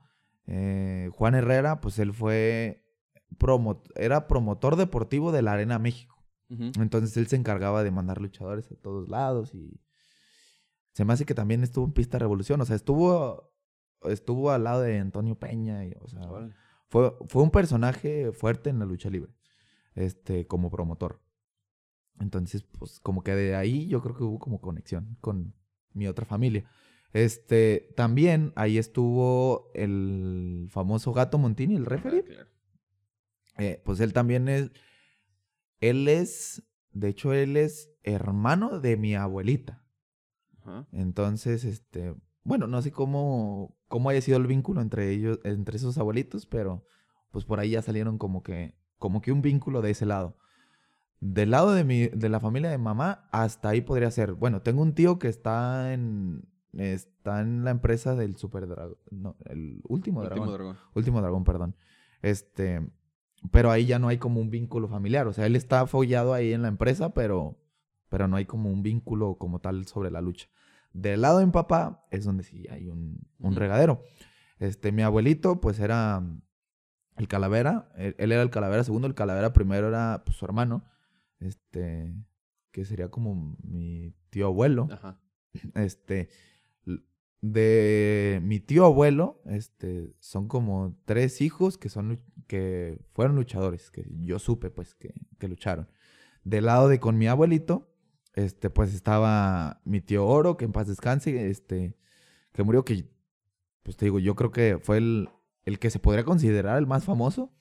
eh, Juan Herrera, pues él fue promo era promotor deportivo de la Arena México. Entonces él se encargaba de mandar luchadores a todos lados y se me hace que también estuvo en Pista Revolución, o sea, estuvo estuvo al lado de Antonio Peña, y, o sea, fue, fue un personaje fuerte en la lucha libre, este, como promotor. Entonces, pues, como que de ahí yo creo que hubo como conexión con mi otra familia. Este, también ahí estuvo el famoso Gato Montini, el referee. Ah, claro. Eh, pues él también es, él es, de hecho, él es hermano de mi abuelita. Ajá. Entonces, este, bueno, no sé cómo, cómo haya sido el vínculo entre ellos, entre esos abuelitos, pero pues por ahí ya salieron como que, como que un vínculo de ese lado. Del lado de mi, de la familia de mamá, hasta ahí podría ser. Bueno, tengo un tío que está en, está en la empresa del Super Dragón, no, el último dragón. Último dragón. Último dragón, perdón. Este, pero ahí ya no hay como un vínculo familiar. O sea, él está follado ahí en la empresa, pero, pero no hay como un vínculo como tal sobre la lucha. Del lado de mi papá es donde sí hay un, un regadero. Este, mi abuelito, pues era el calavera. Él, él era el calavera segundo. El calavera primero era pues, su hermano. Este, que sería como mi tío abuelo Ajá. este, de mi tío abuelo, este, son como tres hijos que son, que fueron luchadores, que yo supe, pues, que, que lucharon. Del lado de con mi abuelito, este, pues, estaba mi tío Oro, que en paz descanse, este, que murió, que, pues, te digo, yo creo que fue el, el que se podría considerar el más famoso,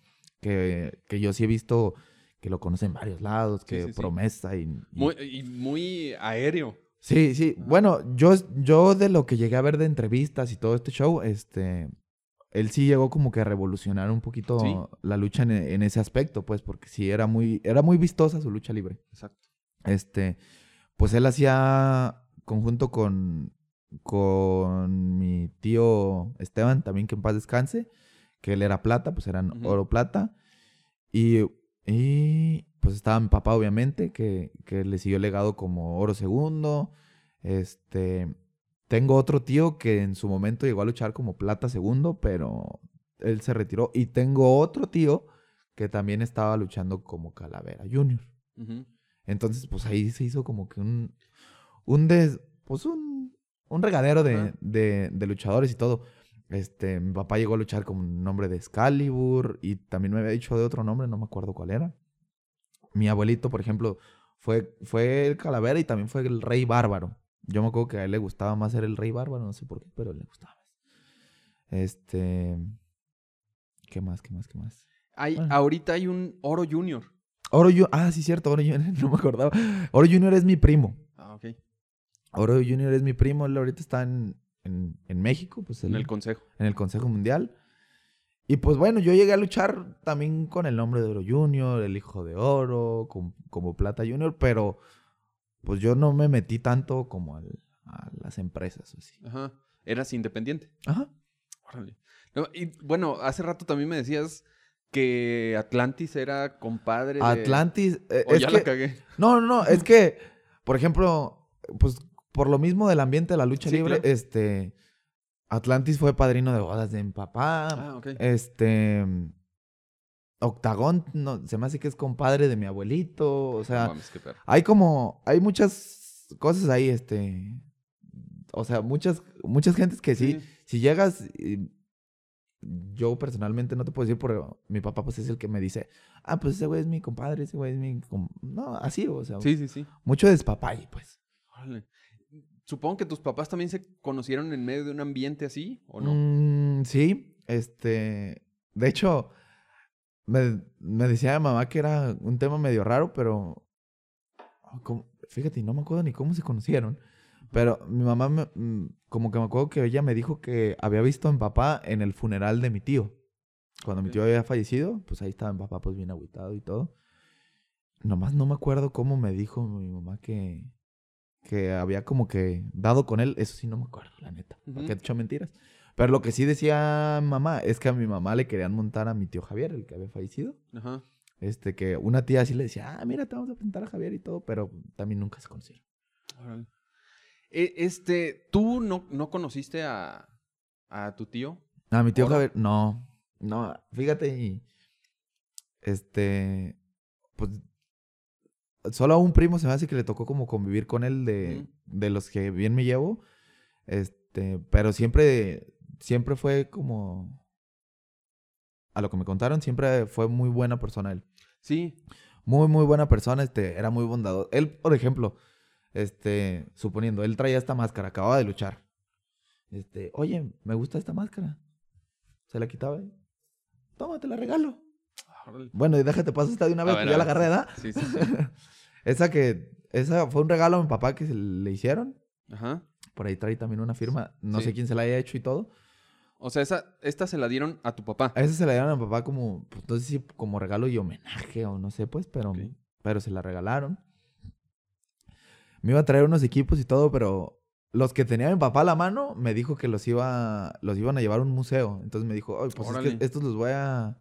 que, que yo sí he visto que lo conocen en varios lados, que sí, sí. promesa y- y Muy, y muy aéreo. Sí, sí. Bueno, yo, yo de lo que llegué a ver de entrevistas y todo este show, este, él sí llegó como que a revolucionar un poquito Sí. la lucha en, en ese aspecto, pues, porque sí era muy, era muy vistosa su lucha libre. Exacto. Este, pues él hacía conjunto con, con mi tío Esteban, también que en paz descanse, que él era plata, pues eran oro plata. Y, y, pues estaba mi papá, obviamente, que, que le siguió el legado como oro segundo. Este, tengo otro tío que en su momento llegó a luchar como plata segundo, pero él se retiró. Y tengo otro tío que también estaba luchando como calavera junior. Entonces, pues ahí se hizo como que un, un des, pues un, un regadero de, de luchadores y todo. Este, mi papá llegó a luchar con un nombre de Excalibur y también me había dicho de otro nombre, no me acuerdo cuál era. Mi abuelito, por ejemplo, fue, fue el calavera y también fue el rey bárbaro. Yo me acuerdo que a él le gustaba más ser el rey bárbaro, no sé por qué, pero le gustaba más. Este, ¿qué más, qué más, qué más? Hay, Bueno. Ahorita hay un oro junior. Oro Junior, ah, sí, cierto, Oro Junior, <laughs> no me acordaba. Oro Junior es mi primo. Ah, ok. Oro Junior es mi primo, él ahorita está en, en, en México, pues En el consejo. en el Consejo Mundial. Y pues bueno, yo llegué a luchar también con el nombre de Oro Junior, el hijo de Oro, com- como Plata Junior, pero pues yo no me metí tanto como al- a las empresas. Así. Ajá. eras independiente. Ajá. Órale. No, y bueno, hace rato también me decías que Atlantis era compadre de... Atlantis. eh, O es ya que- la cagué. No, no, no, es <laughs> que, por ejemplo, pues por lo mismo del ambiente de la lucha Sí, libre, claro. este, Atlantis fue padrino de bodas de mi papá, Ah, ok. este, Octagón, no, se me hace que es compadre de mi abuelito, o sea, No mames, qué perro. hay como, hay muchas cosas ahí, este, o sea, muchas, muchas gentes que sí, Sí. si llegas, y yo personalmente no te puedo decir, pero mi papá pues es el que me dice, ah, pues ese güey es mi compadre, ese güey es mi, com-". no, así, o sea, Sí, sí, sí. mucho despapay, pues. Órale. Supongo que tus papás también se conocieron en medio de un ambiente así, ¿o no? Mm, sí, este, de hecho, me, me decía mi mamá que era un tema medio raro, pero, ah, como- fíjate, no me acuerdo ni cómo se conocieron, pero mi mamá, me- mm, como que me acuerdo que ella me dijo que había visto a mi papá en el funeral de mi tío. Cuando mi tío había fallecido, pues ahí estaba mi papá, pues bien agüitado y todo. Nomás no me acuerdo cómo me dijo mi mamá que, que había como que dado con él. Eso sí no me acuerdo, la neta. ¿Para Ujú. qué he hecho mentiras? Pero lo que sí decía mamá es que a mi mamá le querían montar a mi tío Javier, el que había fallecido. Ajá. Este, que una tía sí le decía, ah, mira, te vamos a presentar a Javier y todo, pero también nunca se conocieron. Órale. E- Este, ¿tú no, no conociste a, a tu tío? A mi tío. Javier, no, no, fíjate, y, este, pues, solo a un primo se me hace que le tocó como convivir con él de, de los que bien me llevo, este, pero siempre, siempre fue como, a lo que me contaron, siempre fue muy buena persona él. Sí. Muy, muy buena persona, este, era muy bondadoso. Él, por ejemplo, este, suponiendo, él traía esta máscara, acababa de luchar. Este, oye, me gusta esta máscara. Se la quitaba. Toma, te la regalo. Órale. Bueno, y déjate paso esta de una vez, ver, a ya la agarré, ¿verdad? Sí, sí, sí. <laughs> esa que, esa fue un regalo a mi papá que se le hicieron. Ajá. Por ahí trae también una firma. No Sí. sé quién se la haya hecho y todo. O sea, esa, esta se la dieron a tu papá. A esa se la dieron a mi papá como, pues no sé si como regalo y homenaje o no sé, pues, pero, Ok. pero se la regalaron. Me iba a traer unos equipos y todo, pero los que tenía mi papá a la mano me dijo que los iba, los iban a llevar a un museo. Entonces me dijo, "Ay, pues es que estos los voy a,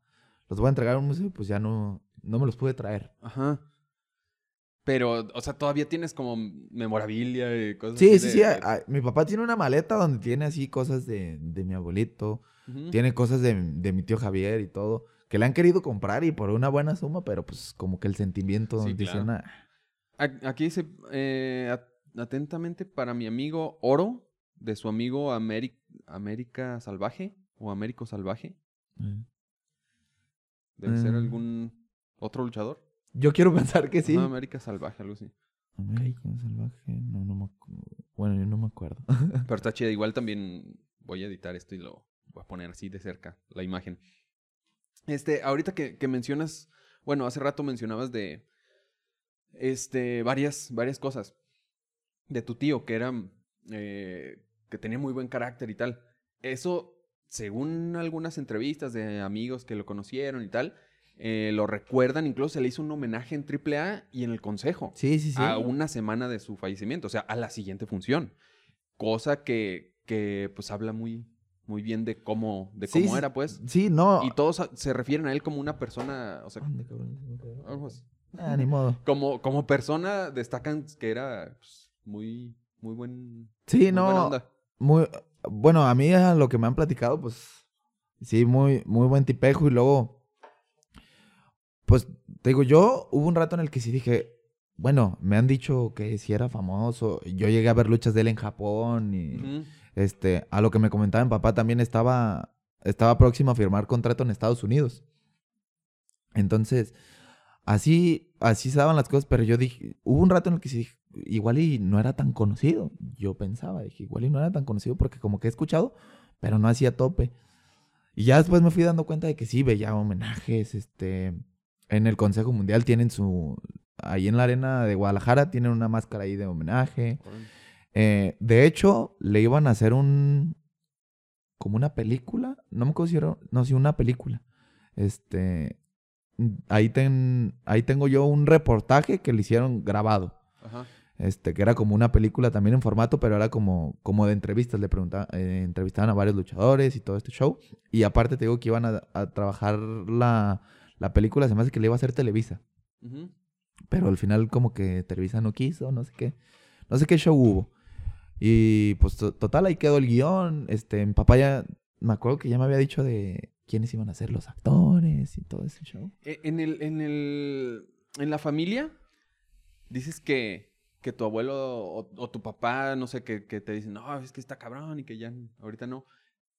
los voy a entregar a un museo, pues ya no, no me los pude traer. Ajá. Pero, o sea, todavía tienes como memorabilia y cosas Sí, así sí, de- sí. de- a- a- mi papá tiene una maleta donde tiene así cosas de, de mi abuelito. Tiene cosas de, de mi tío Javier y todo. Que le han querido comprar y por una buena suma, pero pues como que el sentimiento Sí, dice, claro. Aquí dice, eh, at- atentamente para mi amigo Oro, de su amigo América Salvaje o Américo Salvaje. Mm. Debe ser Mm. algún otro luchador. Yo quiero <laughs> pensar que sí. Ajá, América Salvaje, algo así. América Salvaje, no, no me acu- Bueno, yo no me acuerdo. <laughs> Pero está chida. Igual también voy a editar esto y lo voy a poner así de cerca, la imagen. Este, ahorita que, que mencionas, bueno, hace rato mencionabas de, este, varias, varias cosas de tu tío, que era, eh, que tenía muy buen carácter y tal. Eso, según algunas entrevistas de amigos que lo conocieron y tal, eh, lo recuerdan, incluso se le hizo un homenaje en AAA y en el Consejo Sí, sí, sí. a una semana de su fallecimiento, o sea, a la siguiente función. Cosa que, que pues habla muy, muy bien de cómo, de cómo sí. era, pues. Sí, no. Y todos se refieren a él como una persona, o sea, así. Ah, ni modo. <laughs> como, como persona destacan que era pues, muy, muy buen. Sí, muy buena no. onda. Muy, bueno, a mí a lo que me han platicado, pues sí, muy, muy buen tipejo. Y luego, pues te digo, yo hubo un rato en el que sí dije, bueno, me han dicho que sí era famoso. Yo llegué a ver luchas de él en Japón y este, a lo que me comentaba mi papá también estaba, estaba próximo a firmar contrato en Estados Unidos. Entonces, así, así se daban las cosas, pero yo dije, hubo un rato en el que sí dije, igual y no era tan conocido. Yo pensaba, dije, igual y no era tan conocido porque como que he escuchado, pero no hacía tope. Y ya después me fui dando cuenta de que sí, veía homenajes, este, en el Consejo Mundial tienen su, ahí en la arena de Guadalajara tienen una máscara ahí de homenaje. Eh, de hecho, le iban a hacer un. como una película. No me considero. No, sí, una película. Este. Ahí, ten, ahí tengo yo un reportaje que le hicieron grabado. Ajá. Este, que era como una película también en formato, pero era como, como de entrevistas. Le preguntaban, eh, entrevistaban a varios luchadores y todo este show. Y aparte te digo que iban a, a trabajar la, la película, se me hace que le iba a hacer Televisa. Ujú. Pero al final como que Televisa no quiso, no sé qué. No sé qué show hubo. Y pues to- total, ahí quedó el guion. Este, mi papá ya, me acuerdo que ya me había dicho de quiénes iban a ser los actores y todo ese show. E- En el, en el, en la familia, dices que, que tu abuelo o, o tu papá, no sé, que, que te dicen, no, es que está cabrón y que ya ahorita no.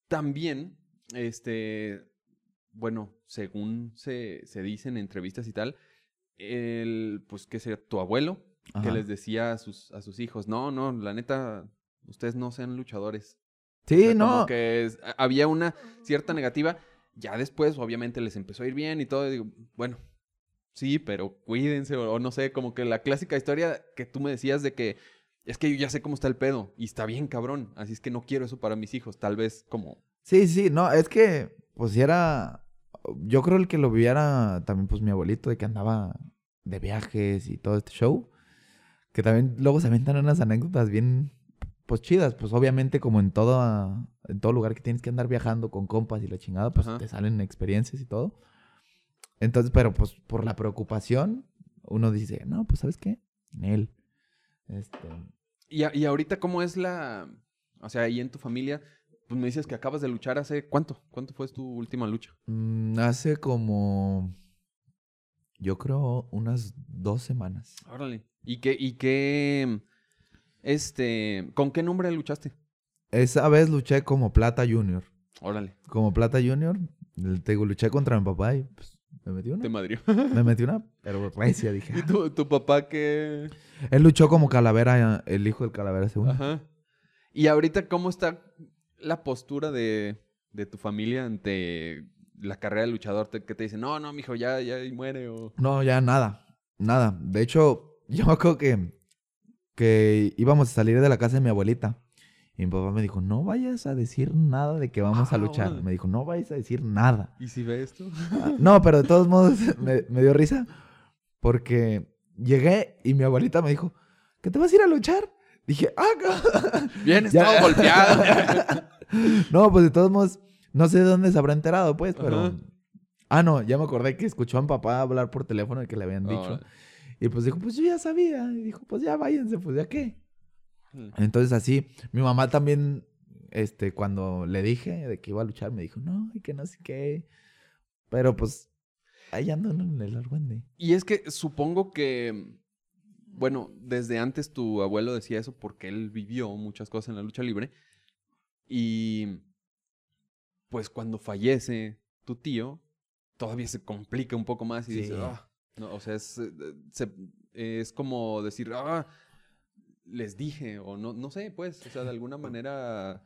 También, este, bueno, según se, se dice en entrevistas y tal, el, pues, que sea tu abuelo, que les decía a sus, a sus hijos, no, no, la neta, ustedes no sean luchadores. Sí, O sea, como no. que es- había una cierta negativa. Ya después, obviamente, les empezó a ir bien y todo. y digo, bueno, sí, pero cuídense. O, o no sé, como que la clásica historia que tú me decías de que es que yo ya sé cómo está el pedo y está bien cabrón. Así es que no quiero eso para mis hijos. Tal vez como. Sí, sí, no, es que, pues si era, yo creo el que lo viviera también, pues mi abuelito, de que andaba de viajes y todo este show, que también luego se aventan unas anécdotas bien, pues chidas, pues obviamente como en todo, en todo lugar que tienes que andar viajando con compas y la chingada, pues Ajá. te salen experiencias y todo. Entonces, pero pues por la preocupación, uno dice, no, pues ¿sabes qué? En él. Este, Y, a- y ahorita, ¿cómo es la. O sea, ahí en tu familia, pues me dices que acabas de luchar hace. ¿Cuánto? ¿Cuánto fue tu última lucha? mm, hace como, yo creo, unas dos semanas. Órale. ¿Y qué, y qué. Este. ¿Con qué nombre luchaste? Esa vez luché como Plata Junior. Órale. Como Plata Junior, te digo, luché contra mi papá y pues me metí Te una. madrió. <laughs> Me metí una, pero recia, dije. ¿Y tu, tu papá qué? Él luchó como Calavera, el hijo del Calavera segundo. Ajá. ¿Y ahorita cómo está la postura de, de tu familia ante la carrera de luchador? Te- que te dicen, no, no, mijo, ya, ya muere o... No, ya nada, nada. De hecho, <laughs> yo me acuerdo que, que íbamos a salir de la casa de mi abuelita. Y mi papá me dijo, no vayas a decir nada de que vamos a Ah, luchar. Me dijo, no vayas a decir nada. ¿Y si ve esto? Ah, No, pero de todos modos <laughs> me, me dio risa porque llegué y mi abuelita me dijo, ¿que te vas a ir a luchar? Dije, ah, ca-". <laughs> Bien, <laughs> estaba golpeado. no, pues de todos modos, no sé de dónde se habrá enterado, pues, pero... Ajá. Ah, no, ya me acordé que escuchó a mi papá hablar por teléfono y que le habían dicho. Y pues dijo, pues yo ya sabía. Y dijo, pues ya váyanse, pues ya qué. Entonces así, mi mamá también, este, cuando le dije de que iba a luchar, me dijo, no, y que no sé qué. Pero pues, ahí ando en el argüende. Y es que supongo que, bueno, desde antes tu abuelo decía eso porque él vivió muchas cosas en la lucha libre. Y pues cuando fallece tu tío, todavía se complica un poco más y Sí. dices, "Ah", no, o sea, es, eh, se- es como decir, ah, les dije, o no, no sé, pues, o sea, de alguna manera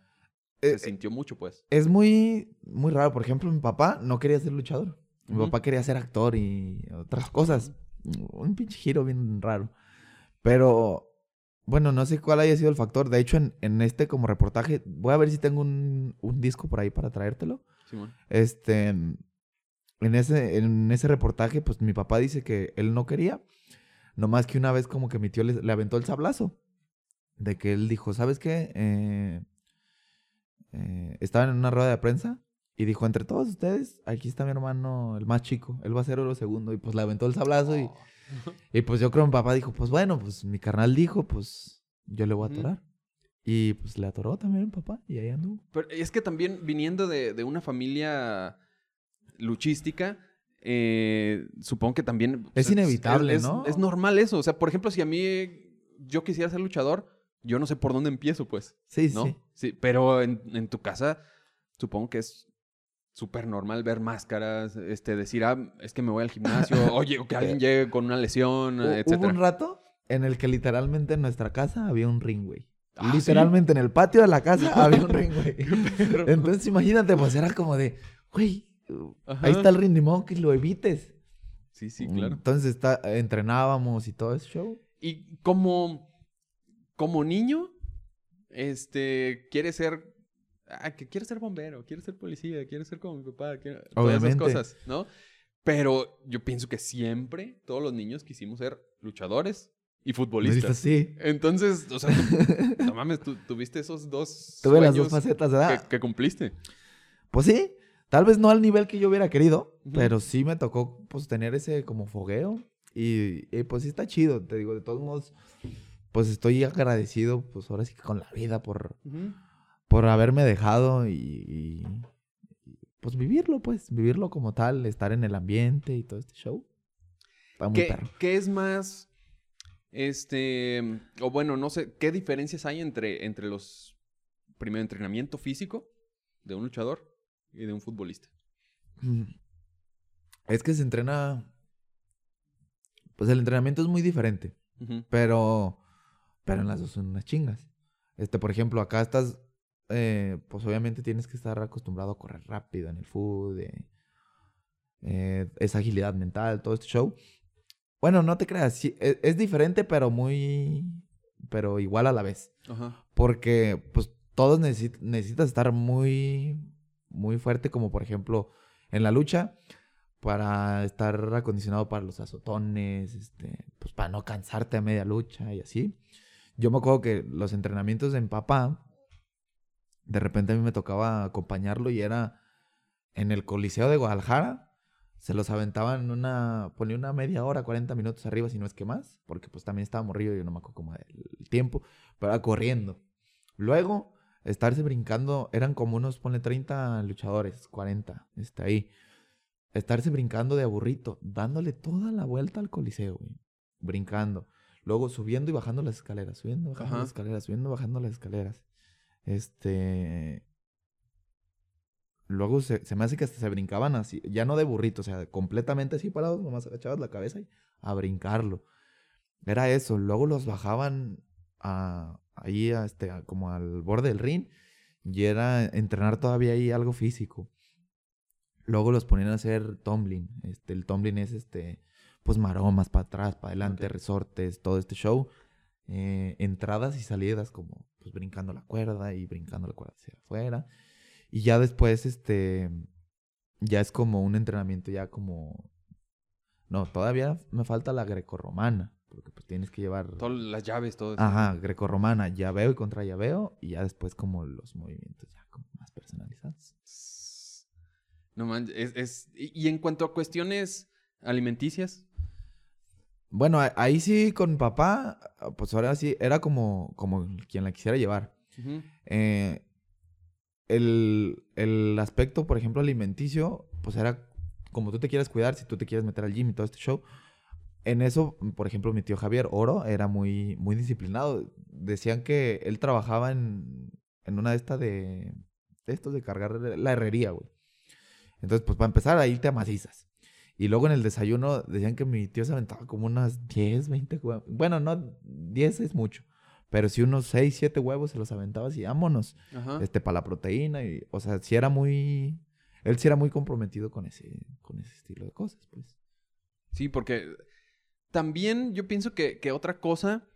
Eh, se eh, sintió mucho, pues. Es muy, muy raro. Por ejemplo, mi papá no quería ser luchador. Mi papá quería ser actor y otras cosas. Un pinche giro bien raro. Pero, bueno, no sé cuál haya sido el factor. De hecho, en, en este como reportaje, voy a ver si tengo un, un disco por ahí para traértelo. Simón. Este, en ese, en ese reportaje, pues mi papá dice que él no quería. Nomás que una vez como que mi tío le, le aventó el sablazo. De que él dijo, ¿sabes qué? Eh, eh, estaban en una rueda de prensa y dijo, entre todos ustedes, aquí está mi hermano, el más chico. Él va a ser oro segundo. Y pues le aventó el sablazo y, <laughs> y pues yo creo que mi papá dijo, pues bueno, pues mi carnal dijo, pues yo le voy a atorar. Y pues le atoró también mi papá y ahí anduvo. Pero es que también viniendo de, de una familia luchística, eh, supongo que también... Es o sea, inevitable, es- ¿no? Es normal eso. O sea, por ejemplo, si a mí yo quisiera ser luchador, yo no sé por dónde empiezo, pues, Sí, ¿no? sí. Sí, pero en, en tu casa, supongo que es súper normal ver máscaras, este, decir, ah, es que me voy al gimnasio, <laughs> oye, o que alguien llegue con una lesión, Hu- Hubo un rato en el que literalmente en nuestra casa había un ring, güey. Ah, ¿sí? literalmente en el patio de la casa <laughs> había un ring, güey. Entonces imagínate, pues era como de, güey, Ajá. ahí está el ring, ni que lo evites. Sí, sí, claro. Entonces está, entrenábamos y todo ese show. Y como, como niño, este, quiere ser, ah, que quiere ser bombero, quiere ser policía, quiere ser como mi papá, quiere- todas esas cosas, ¿no? Pero yo pienso que siempre todos los niños quisimos ser luchadores y futbolista. Sí. Entonces, o sea, tú- <laughs> no mames, tú tuviste esos dos Tuve las dos facetas, ¿verdad? que, que cumpliste. Pues sí, tal vez no al nivel que yo hubiera querido, Ujú. pero sí me tocó pues tener ese como fogueo y, y, pues sí está chido, te digo, de todos modos, pues estoy agradecido pues ahora sí que con la vida por, por haberme dejado y, pues vivirlo, pues vivirlo como tal, estar en el ambiente y todo este show. Está muy ¿Qué, perro. qué es más, este, o bueno, no sé, qué diferencias hay entre, entre los, primero, entrenamiento físico de un luchador y de un futbolista? Mm. Es que se entrena, pues el entrenamiento es muy diferente. Pero, pero en las dos son unas chingas. Este, por ejemplo, acá estás, eh, pues obviamente tienes que estar acostumbrado a correr rápido en el food, eh, eh, esa agilidad mental, todo este show. Bueno, no te creas, sí, e- es, diferente, pero muy, pero igual a la vez. Ajá. Porque, pues, todos necesi- necesitas estar muy, muy fuerte, como por ejemplo, en la lucha, para estar acondicionado para los azotones, este, pues para no cansarte a media lucha y así. Yo me acuerdo que los entrenamientos mi papá, de repente a mí me tocaba acompañarlo y era en el Coliseo de Guadalajara. Se los aventaban una, ponía una media hora, 40 minutos arriba, si no es que más, porque pues también estaba morrido yo no me acuerdo como del tiempo, pero era corriendo. Luego, estarse brincando, eran como unos, ponle 30 luchadores, 40, está ahí. Estarse brincando de aburrito, dándole toda la vuelta al coliseo, güey. Brincando. Luego subiendo y bajando las escaleras, subiendo, bajando Ajá. las escaleras, subiendo, bajando las escaleras. Este. Luego se, se me hace que hasta se brincaban así, ya no de burrito, o sea, completamente así parados, nomás agachabas la cabeza y a brincarlo. Era eso. Luego los bajaban a, ahí a este, a- como al borde del ring y era entrenar todavía ahí algo físico. Luego los ponían a hacer tumbling. Este, el tumbling es este, pues maromas para atrás, para adelante, Ok. resortes, todo este show. Eh, entradas y salidas como pues brincando la cuerda y brincando la cuerda hacia afuera. Y ya después, este, ya es como un entrenamiento ya como... No, todavía me falta la grecorromana, porque pues tienes que llevar... Todas las llaves, todo eso. Ajá, grecorromana, llaveo y contra llaveo, y ya después como los movimientos ya como más personalizados. No manches, es, es- y en cuanto a cuestiones alimenticias, Bueno, ahí sí con papá, pues ahora sí, era como, como quien la quisiera llevar. Eh, el, el aspecto, por ejemplo, alimenticio, pues era como tú te quieras cuidar, si tú te quieres meter al gym y todo este show. En eso, por ejemplo, mi tío Javier Oro era muy, muy disciplinado. Decían que él trabajaba en, en una de estas de, de estos de cargar la herrería, güey. Entonces, pues para empezar, ahí te amacizas. Y luego en el desayuno decían que mi tío se aventaba como unas 10, 20 huevos. Bueno, no, 10 es mucho. Pero si unos 6, 7 huevos se los aventaba así, vámonos ajá. este, para la proteína. Y, o sea, sí era muy. Él sí era muy comprometido con ese, con ese estilo de cosas, pues. Sí, porque también yo pienso que, que otra cosa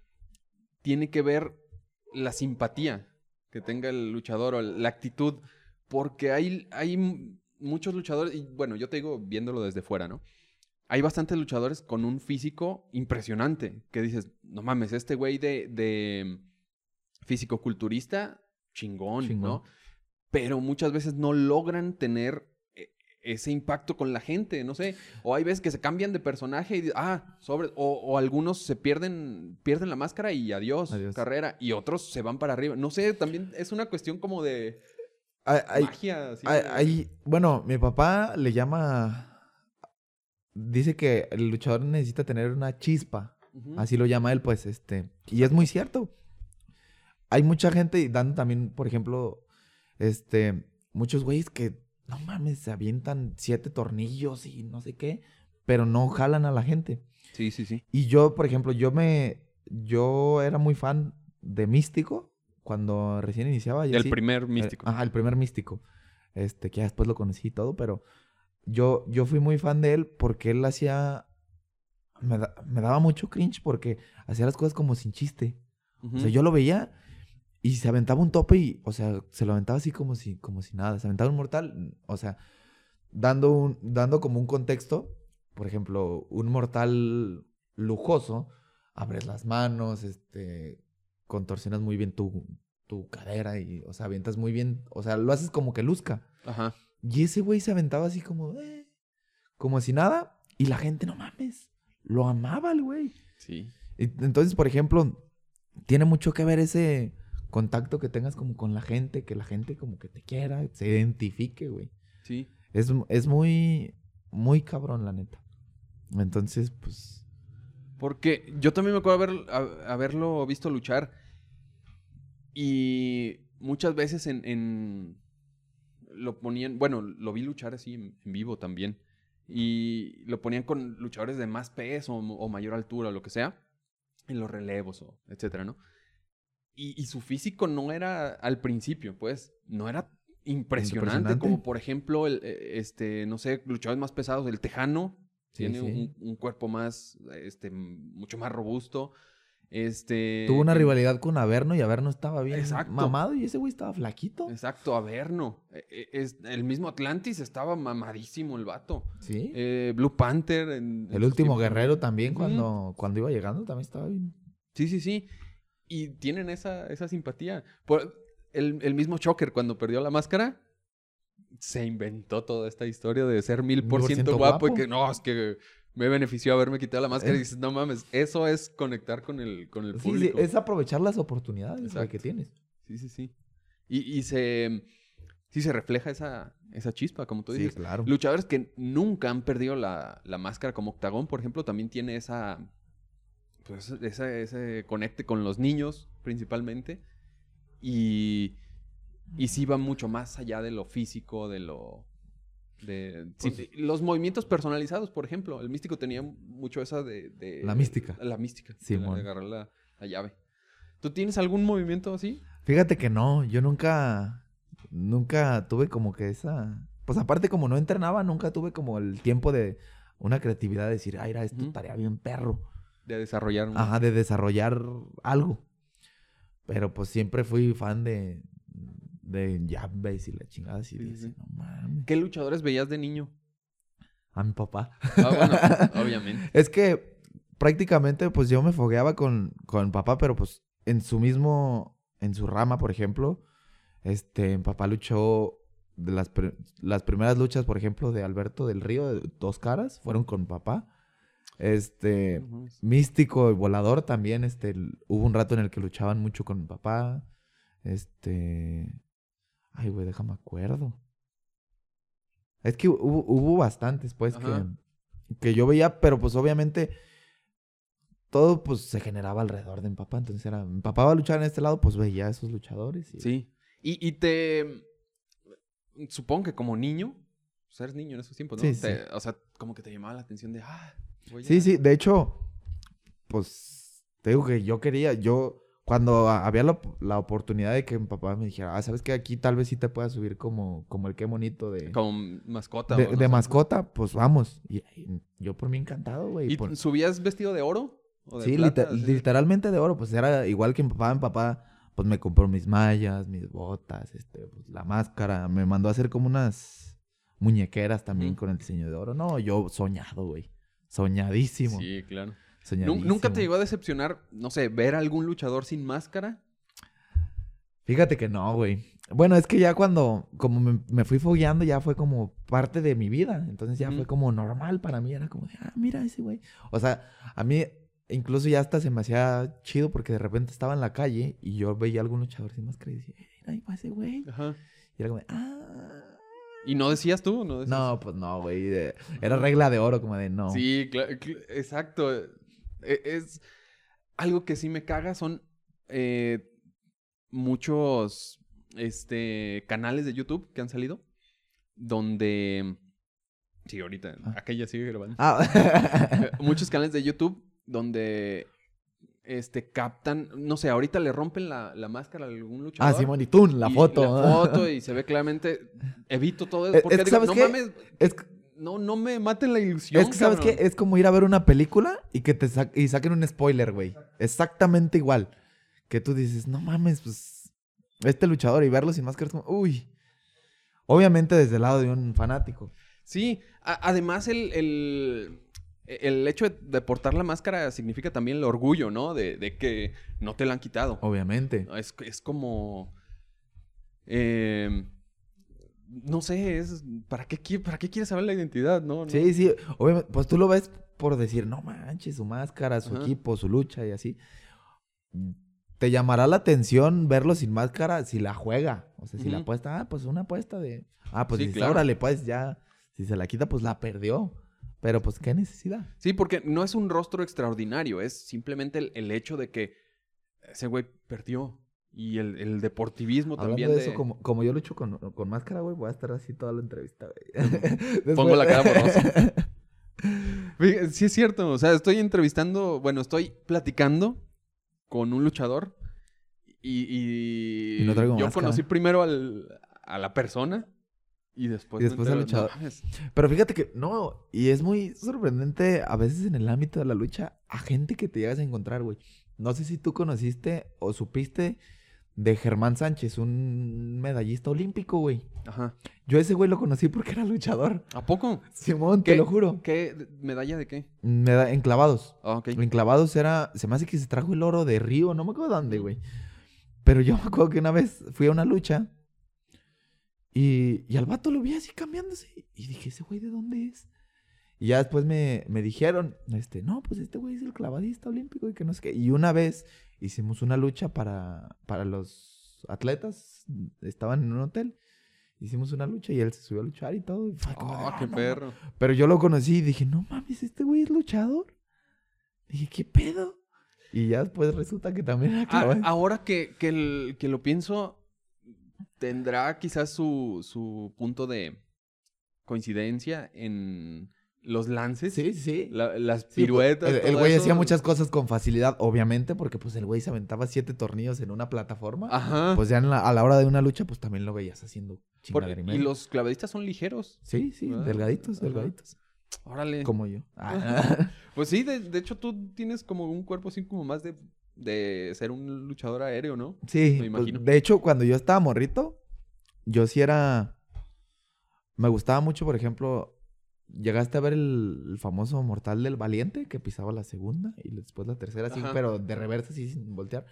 tiene que ver la simpatía que tenga el luchador o la actitud. Porque hay, hay muchos luchadores, y bueno, yo te digo viéndolo desde fuera, ¿no? Hay bastantes luchadores con un físico impresionante. Que dices, no mames, este güey de, de físico-culturista, chingón, Chingón. ¿no? Pero muchas veces no logran tener eh, ese impacto con la gente, no sé. O hay veces que se cambian de personaje y, ah, sobre, o, o algunos se pierden, pierden la máscara y adiós, Adiós. carrera. Y otros se van para arriba. No sé, también es una cuestión como de Hay, hay- magia. así hay- bueno, mi papá le llama. Dice que el luchador necesita tener una chispa. Así lo llama él, pues, este. Y es muy cierto. Hay mucha gente y dando también, por ejemplo, este, muchos güeyes que, no mames, se avientan siete tornillos y no sé qué, pero no jalan a la gente. Sí, sí, sí. Y yo, por ejemplo, yo me, yo era muy fan de Místico cuando recién iniciaba. El primer Eh, místico. Ajá, el primer Místico. Este, que ya después lo conocí y todo, pero yo, yo fui muy fan de él porque él hacía, me, da- me daba mucho cringe porque hacía las cosas como sin chiste. O sea, yo lo veía y se aventaba un tope y, o sea, se lo aventaba así como si, como si nada. Se aventaba un mortal, o sea, dando, un, dando como un contexto. Por ejemplo, un mortal lujoso abres las manos, este, contorsionas muy bien tu, tu cadera y, o sea, avientas muy bien, o sea, lo haces como que luzca. Ajá. Y ese güey se aventaba así como, eh, como si nada, y la gente, no mames, lo amaba el güey. Sí. Entonces, por ejemplo, tiene mucho que ver ese contacto que tengas como con la gente, que la gente como que te quiera, se identifique, güey. Sí. Es, es muy, muy cabrón, la neta. Entonces, pues, Porque yo también me acuerdo haber, a- haberlo visto luchar. Y muchas veces en, en- Lo ponían. Bueno, lo vi luchar así en, en vivo también. Y lo ponían con luchadores de más peso o, o mayor altura o lo que sea. En los relevos o etcétera, ¿no? Y, y su físico no era al principio, pues. No era impresionante. Impresionante. Como por ejemplo, el, eh, este, no sé, luchadores más pesados. El Tejano tiene sí. Un, un cuerpo más, este, mucho más robusto. Este. tuvo una rivalidad con Averno y Averno estaba bien Exacto. mamado y ese güey estaba flaquito. Exacto, Averno. Eh, eh, Es, el mismo Atlantis estaba mamadísimo el vato. Sí. Eh, Blue Panther. en- el último guerrero también cuando, cuando iba llegando también estaba bien. Sí, sí, sí. Y tienen esa, esa simpatía. Por- el, el mismo Choker, cuando perdió la máscara, se inventó toda esta historia de ser mil por ciento 1000% guapo y que no, es que me benefició haberme quitado la máscara. Eh. Y dices, no mames, eso es conectar con el, con el Sí, sí, público. es aprovechar las oportunidades que tienes. Sí, sí, sí. Y, y se. Sí, se refleja esa, esa chispa, como tú Sí, dices. claro. Luchadores que nunca han perdido la, la máscara, como Octagón, por ejemplo, también tiene esa. Pues esa- ese conecte con los niños, principalmente. Y. Y sí va mucho más allá de lo físico, de lo. De, sí, Pues- los movimientos personalizados, por ejemplo. El místico tenía mucho esa de. de- La mística. La mística. de la- Simón. de agarrar la, la llave. ¿Tú tienes algún movimiento así? Fíjate que no, yo nunca, nunca tuve como que esa, pues aparte como no entrenaba, nunca tuve como el tiempo de una creatividad de decir, ay, era esto estaría bien perro. De desarrollar un... Ajá, de desarrollar algo. Pero pues siempre fui fan de, de Jambase y la chingada así. Sí, sí. no mames. ¿Qué luchadores veías de niño? A mi papá. Ah, bueno, <laughs> obviamente. Es que prácticamente pues yo me fogueaba con, con papá, pero pues en su mismo, en su rama, por ejemplo, este, mi papá luchó de las, las primeras luchas, por ejemplo, de Alberto del Río, de Dos Caras, fueron con papá. Este. Místico y Volador también, este, hubo un rato en el que luchaban mucho con mi papá. Este, ay, güey, déjame acuerdo. Es que hubo, hubo bastantes, pues, que, que yo veía, pero pues obviamente todo pues se generaba alrededor de mi papá. Entonces era, mi papá va a luchar en este lado, pues veía a esos luchadores. y- Sí. Y, y te... Supongo que como niño, pues eres niño en esos tiempos, ¿no? Sí, Te- O sea, como que te llamaba la atención de... Ah, voy Sí, a-". sí, de hecho, pues te digo que yo quería, yo cuando había la, la oportunidad de que mi papá me dijera, ah, sabes que aquí tal vez sí te puedas subir como, como el qué bonito de, Como mascota. de, no de mascota, pues vamos. Y, y yo por mí encantado, güey. ¿Y por- subías vestido de oro? ¿O de Sí, plata? liter- Así. literalmente de oro, pues era igual que mi papá, mi papá pues me compró mis mallas, mis botas, este, pues, la máscara, me mandó a hacer como unas muñequeras también con el diseño de oro. No, yo soñado, güey. Soñadísimo. Sí, claro. ¿Nunca te llegó a decepcionar, no sé, ver a algún luchador sin máscara? Fíjate que no, güey. Bueno, es que ya cuando, como me, me fui fogueando, ya fue como parte de mi vida. Entonces ya fue como normal para mí. Era como de, ah, mira ese güey. O sea, a mí incluso ya hasta se me hacía chido porque de repente estaba en la calle y yo veía a algún luchador sin máscara y decía, "Eh, ahí va ese güey. Ajá. Y era como de, ah. ¿Y no decías tú? No, decías- No, pues no, güey. Era regla de oro, como de no. Sí, exacto. E- Es algo que sí me caga, son eh, muchos este, canales de YouTube que han salido donde... Sí, ahorita, Ah. aquella sigue grabando. Ah. <laughs> Muchos canales de YouTube donde este, captan, no sé, ahorita le rompen la, la máscara a algún luchador. ah, Simón y Tun, la y foto. La foto y se ve claramente. Evito todo <laughs> Es- eso. Porque es digo, ¿sabes no qué? mames, Es, no, no me maten la ilusión. es que, ¿sabes qué? Es como ir a ver una película y que te sa- y saquen un spoiler, güey. Exactamente igual. Que tú dices, no mames, pues, este luchador y verlo sin máscara es como, uy. Obviamente desde el lado de un fanático. Sí, además el, el, el hecho de, portar la máscara significa también el orgullo, ¿no? De, de que no te la han quitado. Obviamente. Es, es como. eh, no sé, es. ¿para qué, ¿Para qué quieres saber la identidad, no? No. Sí, sí. Obviamente, pues tú lo ves por decir, no manches, su máscara, su Ajá. equipo, su lucha y así. Te llamará la atención verlo sin máscara si la juega. O sea, si la apuesta, ah, pues una apuesta de. Ah, pues Sí, dices, claro. órale, pues ya. Si se la quita, pues la perdió. Pero pues, ¿qué necesidad? Sí, porque no es un rostro extraordinario, es simplemente el, el hecho de que ese güey perdió. Y el, el deportivismo Hablando también de de... eso, como, como yo lucho con, con máscara, güey, voy a estar así toda la entrevista, güey. <laughs> Después- Pongo la cara borrosa. <laughs> Sí es cierto, o sea, estoy entrevistando, bueno, estoy platicando con un luchador y, y Y no traigo yo máscara. conocí primero al- a la persona y después, Y después al luchador. no. Pero fíjate que no, y es muy sorprendente a veces en el ámbito de la lucha a gente que te llegas a encontrar, güey. No sé si tú conociste o supiste de Germán Sánchez, un medallista olímpico, güey. Ajá. Yo ese güey lo conocí porque era luchador. ¿A poco? Simón, te lo juro. ¿Qué medalla de qué? Me da enclavados. Ah, ok. Enclavados era, se me hace que se trajo el oro de Río, no me acuerdo dónde, güey. Pero yo me acuerdo que una vez fui a una lucha y, y al vato lo vi así cambiándose. Y dije, ¿ese güey de dónde es? Y ya después me, me dijeron, este, no, pues este güey es el clavadista olímpico y que no sé qué. Y una vez hicimos una lucha para, para los atletas, estaban en un hotel. Hicimos una lucha y él se subió a luchar y todo. y fue como de, Ah, "Ah, qué no perro. pero yo lo conocí y dije, no mames, este güey es luchador. Dije, ¿qué pedo? Y ya después resulta que también era Ah, ahora que, que, el- que lo pienso, tendrá quizás su, su punto de coincidencia en los lances, Sí, sí. la- las Sí, pues, piruetas. el, güey eso. hacía muchas cosas con facilidad, obviamente, porque pues el güey se aventaba siete tornillos en una plataforma. Ajá. Pues ya la- a la hora de una lucha, pues también lo veías haciendo chingadera y los clavadistas son ligeros. Sí, sí, Ah, delgaditos, delgaditos. Órale. Como yo. Ah. <laughs> Pues sí, de, de hecho tú tienes como un cuerpo así como más de, de ser un luchador aéreo, ¿no? Sí, Me pues, imagino. de hecho, cuando yo estaba morrito, yo sí era. Me gustaba mucho, por ejemplo, llegaste a ver el, el famoso Mortal del Valiente que pisaba la segunda y después la tercera, así, pero de reversa, así sin voltear.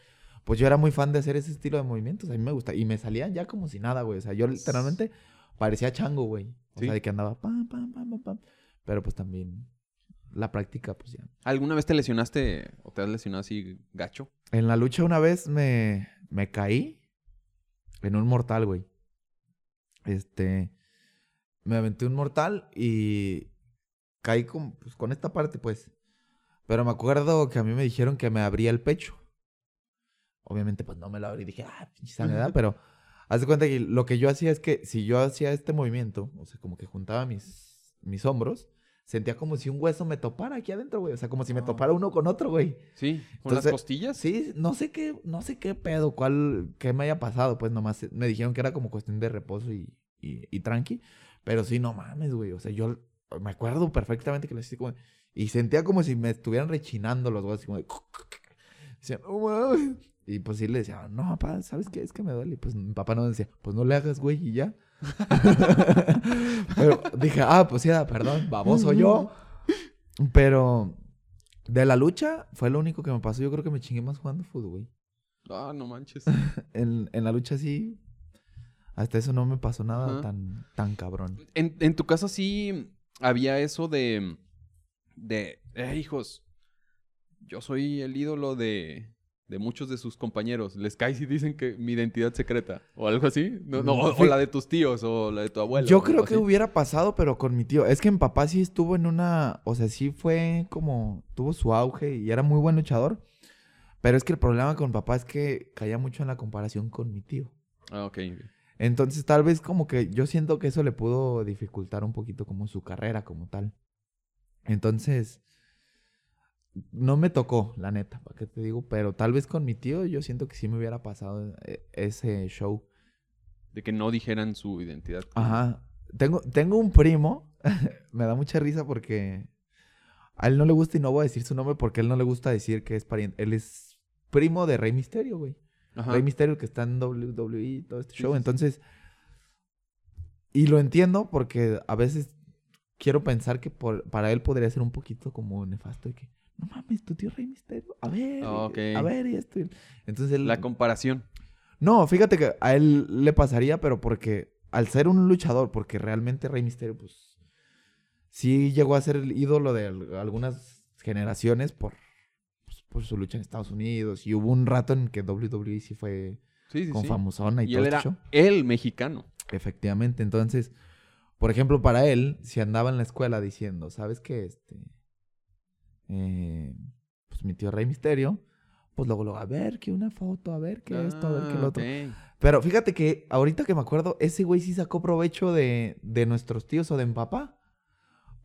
Pues yo era muy fan de hacer ese estilo de movimientos, a mí me gusta. Y me salían ya como si nada, güey. O sea, yo literalmente parecía chango, güey. O Sí. sea, de que andaba pam, pam, pam, pam, pam. Pero pues también la práctica, pues ya. ¿Alguna vez te lesionaste o te has lesionado así gacho? En la lucha una vez me, me caí en un mortal, güey. Este, me aventé un mortal y caí con, pues, con esta parte, pues. Pero me acuerdo que a mí me dijeron que me abría el pecho. Obviamente, pues no me lo abrí. Dije, ah, pinche sangre. <laughs> Pero haz de cuenta que lo que yo hacía es que si yo hacía este movimiento, o sea, como que juntaba mis, mis hombros, sentía como si un hueso me topara aquí adentro, güey. O sea, como si me Ah. topara uno con otro, güey. Sí, con las Entonces, costillas. Sí, no sé qué, no sé qué pedo, cuál, qué me haya pasado, pues nomás me dijeron que era como cuestión de reposo y, y, y tranqui, pero sí, no mames, güey, o sea, yo me acuerdo perfectamente que lo hice como, y sentía como si me estuvieran rechinando los huesos, como de, decía, no mames, y pues sí le decía, no, papá, ¿sabes qué? Es que me duele, y pues mi papá no decía, pues no le hagas, güey, y ya. <laughs> pero dije, ah, pues sí, ah, perdón, baboso yo, pero... De la lucha fue lo único que me pasó. Yo creo que me chingué más jugando fútbol, güey. Ah, no manches. <laughs> En, en la lucha sí. Hasta eso no me pasó nada Ajá. tan, tan cabrón. En, en tu caso sí había eso de. de. Eh, hijos. Yo soy el ídolo de. de muchos de sus compañeros. Les cae si dicen que mi identidad secreta. O algo así. No, no, o, la de tus tíos. O la de tu abuelo. Yo creo que así. hubiera pasado, pero con mi tío. Es que mi papá sí estuvo en una. O sea, sí fue como. Tuvo su auge y era muy buen luchador. Pero es que el problema con papá es que caía mucho en la comparación con mi tío. Ah, ok. Entonces, tal vez como que yo siento que eso le pudo dificultar un poquito como su carrera como tal. Entonces, no me tocó, la neta, ¿para qué te digo? Pero tal vez con mi tío yo siento que sí me hubiera pasado eh, ese show. De que no dijeran su identidad. Ajá. Tengo, tengo un primo, <laughs> me da mucha risa porque a él no le gusta y no voy a decir su nombre porque a él no le gusta decir que es pariente. Él es primo de Rey Misterio, güey. Ajá. Rey Misterio que está en WWE y todo este show. sí, sí. Entonces, y lo entiendo porque a veces quiero pensar que por, para él podría ser un poquito como nefasto de que, no mames, tu tío Rey Misterio, a ver, a ver, y esto. Entonces él... La comparación. No, fíjate que a él le pasaría, pero porque al ser un luchador, porque realmente Rey Misterio, pues, sí llegó a ser el ídolo de al- algunas generaciones por, por su lucha en Estados Unidos. Y hubo un rato en que WWE sí fue Sí, sí, con sí. famosona y, Y todo él este era show. el mexicano. Efectivamente, entonces, por ejemplo, para él, si andaba en la escuela diciendo, ¿sabes qué? Este, eh, pues mi tío Rey Misterio, pues luego, luego, a ver, que una foto, a ver, que esto, a ver, que Ah, lo otro. ok. Pero fíjate que ahorita que me acuerdo, ese güey sí sacó provecho de, de nuestros tíos o de mi papá.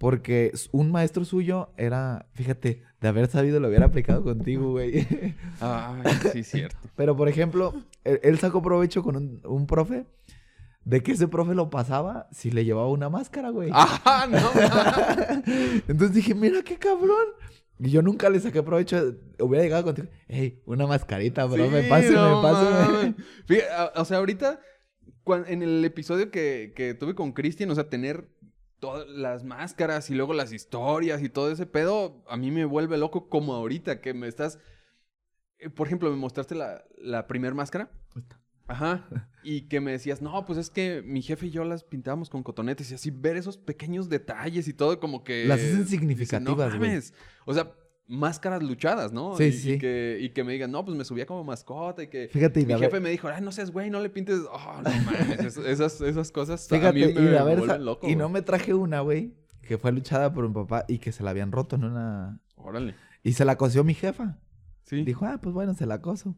Porque un maestro suyo era, fíjate, de haber sabido lo hubiera aplicado contigo, güey. <laughs> Ay, sí, <laughs> cierto. Pero, por ejemplo, él, él sacó provecho con un, un profe de que ese profe lo pasaba si le llevaba una máscara, güey. <laughs> ¡Ah, no! Entonces dije, mira qué cabrón. Y yo nunca le saqué provecho. Hubiera llegado contigo, hey, una mascarita, profe, Sí, páseme, no páseme. Fíjate, o sea, ahorita, en el episodio que, que tuve con Cristian, o sea, tener todas las máscaras y luego las historias y todo ese pedo, a mí me vuelve loco como ahorita que me estás... eh, Por ejemplo, me mostraste la, la primer máscara. Ajá. <laughs> Y que me decías, no, pues es que mi jefe y yo las pintábamos con cotonetes y así ver esos pequeños detalles y todo como que... Las hacen significativas, no güey". mames. O sea, máscaras luchadas, ¿no? Sí, y, sí. Y que, y que me digan, no, pues me subía como mascota y que... Fíjate, y Mi jefe me dijo, ay, no seas güey, no le pintes... Oh, no mames, es- esas, esas cosas Fíjate, a mí me, vuelven loco. y no me traje una, güey, que fue luchada por mi papá y que se la habían roto en una... Órale. Y se la cosió mi jefa. Sí. Dijo, ah, pues bueno, se la coso.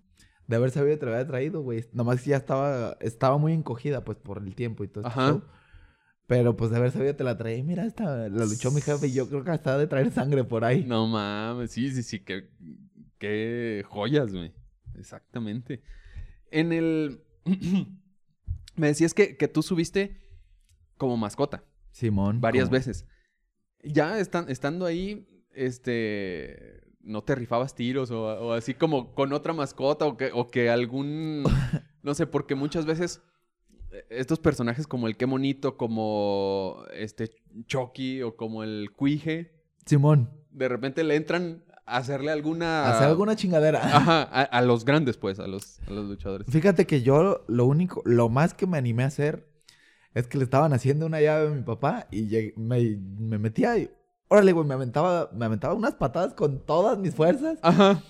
De haber sabido te la había traído, güey. Nomás que ya estaba, estaba muy encogida, pues, por el tiempo y todo este Ajá. show. Pero, pues, de haber sabido te la traí. Mira, esta la luchó mi jefe y yo creo que hasta ha de traer sangre por ahí. No mames, sí, sí, sí, qué, qué joyas, güey. Exactamente. En el... <clears throat> me decías que, que tú subiste como mascota Simón. varias veces. Ya estan- estando ahí, este... ¿No te rifabas tiros o, o así como con otra mascota o que, o que algún... <laughs> No sé, porque muchas veces estos personajes como el Qué Monito, como este Chucky o como el Cuije, Simón. de repente le entran a hacerle alguna... Hacer alguna chingadera. Ajá, a, a los grandes, pues, a los, a los luchadores. Fíjate que yo lo único, lo más que me animé a hacer es que le estaban haciendo una llave a mi papá y llegué- me, me metía y... Órale, güey, me aventaba, me aventaba unas patadas con todas mis fuerzas. Ajá.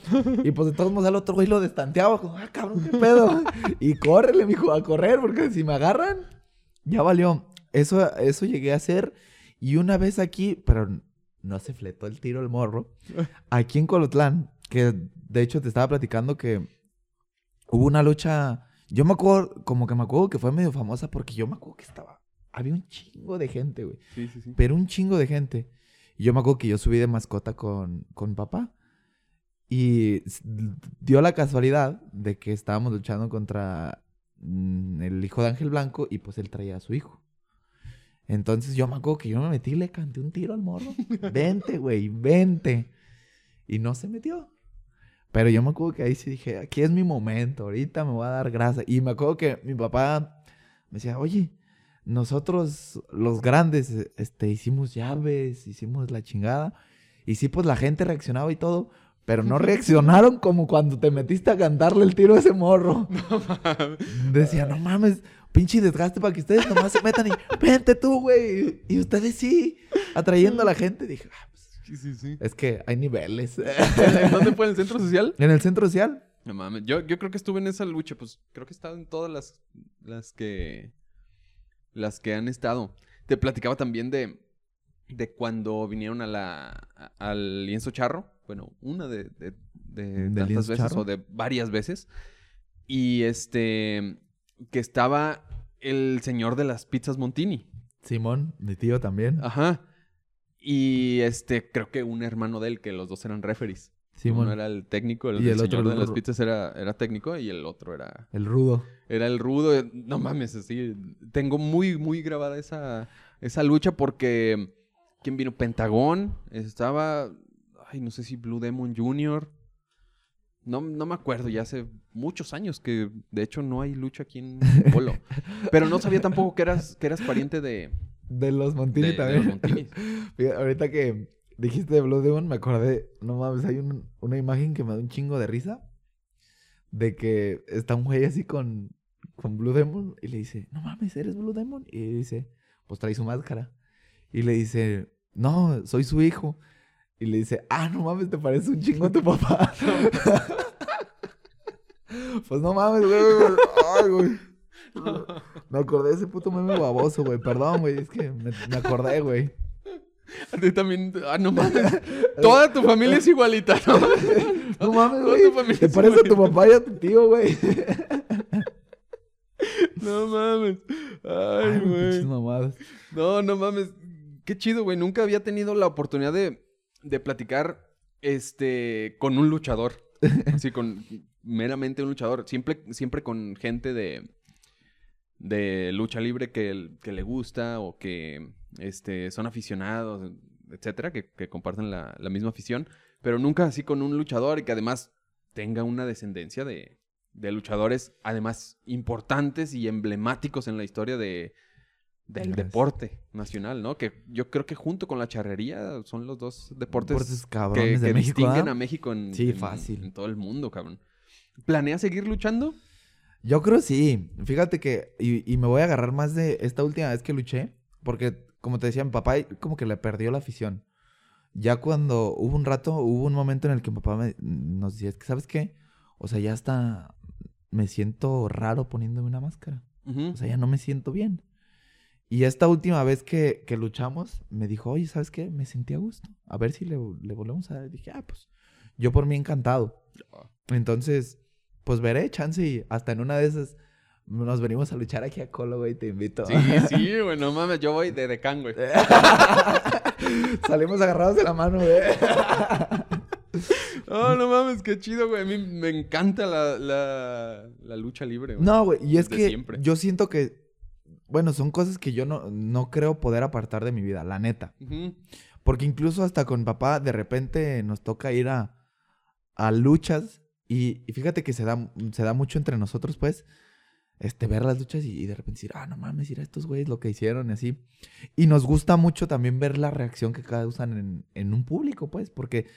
Y pues de todos modos al otro güey lo destanteaba. Como, ah, cabrón, qué pedo. y córrele, mijo, a correr, porque si me agarran, ya valió. Eso, eso llegué a hacer. Y una vez aquí, pero no se fletó el tiro el morro. Aquí en Colotlán, que de hecho te estaba platicando que hubo una lucha. Yo me acuerdo, como que me acuerdo que fue medio famosa porque yo me acuerdo que estaba. Había un chingo de gente, güey. Sí, sí, sí. Pero un chingo de gente. Y yo me acuerdo que yo subí de mascota con, con papá. Y dio la casualidad de que estábamos luchando contra mm, el hijo de Ángel Blanco y pues él traía a su hijo. Entonces yo me acuerdo que yo me metí y le canté un tiro al morro. <laughs> Vente, güey, vente. Y no se metió. Pero yo me acuerdo que ahí sí dije, aquí es mi momento, ahorita me voy a dar grasa. Y me acuerdo que mi papá me decía, oye, nosotros los grandes eh, este, hicimos llaves, hicimos la chingada. Y sí, pues la gente reaccionaba y todo. Pero no <laughs> reaccionaron como cuando te metiste a cantarle el tiro a ese morro. <laughs> Decía, no mames, pinche desgaste para que ustedes nomás se metan y <laughs> vente tú, güey. Y ustedes sí, atrayendo a la gente. Dije, ah, pues, Sí, sí, sí. es que hay niveles. ¿En dónde fue? ¿En el centro social? en el centro social. No mames. Yo, yo creo que estuve en esa lucha, pues creo que he estado en todas las, las que. Las que han estado. Te platicaba también de. De cuando vinieron a la. a- al lienzo charro. Bueno, una de. de, de ¿Del tantas veces charro? o de varias veces. Y este. Que estaba el señor de las pizzas Montini. Simón, mi tío también. Ajá. Y este, creo que un hermano de él, que los dos eran referees. Simón, Uno era el técnico, el, Y el el otro señor de las pizzas era, era técnico y el otro era, el rudo. era el rudo. eh, No mames, así. Tengo muy, muy grabada esa, esa lucha porque. ¿Quién vino? Pentagón. Estaba. Ay, no sé si Blue Demon Jr. No, no me acuerdo, ya hace muchos años que de hecho no hay lucha aquí en Polo. <laughs> Pero no sabía tampoco que eras, que eras pariente de, De los Montini de, de también. los Montinis. <laughs> Fíjate, ahorita que dijiste de Blue Demon, me acordé, no mames, hay un- una imagen que me da un chingo de risa. De que está un güey así con, con Blue Demon y le dice, no mames, ¿eres Blue Demon? Y dice, pues trae su máscara. Y le dice, no, soy su hijo. Y le dice, ah, no mames, te parece un chingo a tu papá. <laughs> pues no mames, güey. Ay, güey. Me acordé de ese puto meme baboso, güey. Perdón, güey. Es que me acordé, güey. A ti también. Ah, no mames. <laughs> Toda tu familia es igualita, ¿no? <laughs> No mames, güey. Te parece a tu papá y a tu tío, güey. <laughs> No mames. Ay, güey. mamadas. No, no mames. Qué chido, güey. Nunca había tenido la oportunidad de, de platicar este, con un luchador. Así, con meramente un luchador. Siempre, siempre con gente de, de lucha libre que, que le gusta o que este, son aficionados, etcétera, que, que comparten la, la misma afición. Pero nunca así con un luchador y que además tenga una descendencia de, de luchadores, además importantes y emblemáticos en la historia de, del deporte nacional, ¿no? Que yo creo que junto con la charrería son los dos deportes, Deportes que, de que México, distinguen ¿ah? a México en, Sí, en- fácil. en todo el mundo, cabrón. ¿Planeas seguir luchando? Yo creo sí. Fíjate que, y, y me voy a agarrar más de esta última vez que luché, porque como te decía, mi papá como que le perdió la afición. Ya cuando hubo un rato, hubo un momento en el que mi papá me, nos decía, ¿sabes qué? O sea, ya hasta me siento raro poniéndome una máscara. Ujú. O sea, ya no me siento bien. Y esta última vez que, que luchamos, me dijo, oye, ¿sabes qué? Me sentí a gusto. A ver si le, le volvemos a dar. Dije, ah, pues, yo por mí encantado. Entonces, pues veré, chance y hasta en una de esas nos venimos a luchar aquí a Colo, güey, te invito. Sí, <laughs> sí, güey, no mames, yo voy de decán, güey. <laughs> Salimos agarrados de la mano, güey. <laughs> Oh, no mames, qué chido, güey. A mí me encanta la, la, la lucha libre, güey. No, güey, y es que siempre. yo siento que, bueno, son cosas que yo no, no creo poder apartar de mi vida, la neta. Porque incluso hasta con papá de repente nos toca ir a, a luchas y, y fíjate que se da, se da mucho entre nosotros, pues, este, ver las luchas y, y de repente decir, ah, no mames, mira estos güeyes lo que hicieron y así. Y nos gusta mucho también ver la reacción que causan en, en un público, pues, porque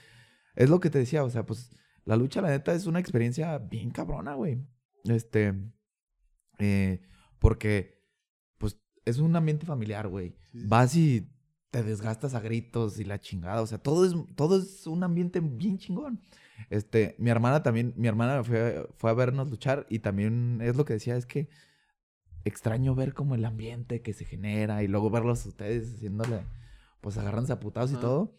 es lo que te decía, o sea, pues, la lucha, la neta, es una experiencia bien cabrona, güey. Este, eh, porque, pues, es un ambiente familiar, güey. Sí, sí. Vas y te desgastas a gritos y la chingada. O sea, todo es, todo es un ambiente bien chingón. Este, mi hermana también, mi hermana fue, fue a vernos luchar y también es lo que decía, es que extraño ver como el ambiente que se genera y luego verlos ustedes haciéndole, pues agarrándose a putados y todo.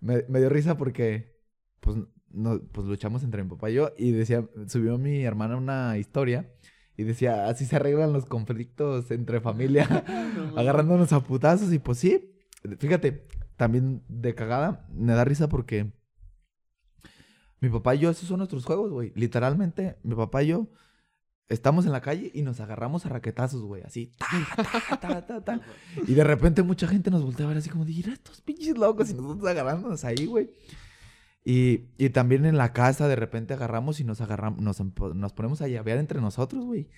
Me, me dio risa porque, pues, no, pues luchamos entre mi papá y yo y decía, subió mi hermana una historia y decía, así se arreglan los conflictos entre familia. <laughs> <laughs> No agarrándonos a putazos y pues sí, fíjate, también de cagada, me da risa porque mi papá y yo, esos son nuestros juegos, güey. Literalmente, mi papá y yo estamos en la calle y nos agarramos a raquetazos, güey, así. Y de repente mucha gente nos voltea a ver así como, mira estos pinches locos y nosotros agarrándonos ahí, güey. Y, y también en la casa de repente agarramos y nos agarramos, nos, empo- nos ponemos a llavear entre nosotros, güey.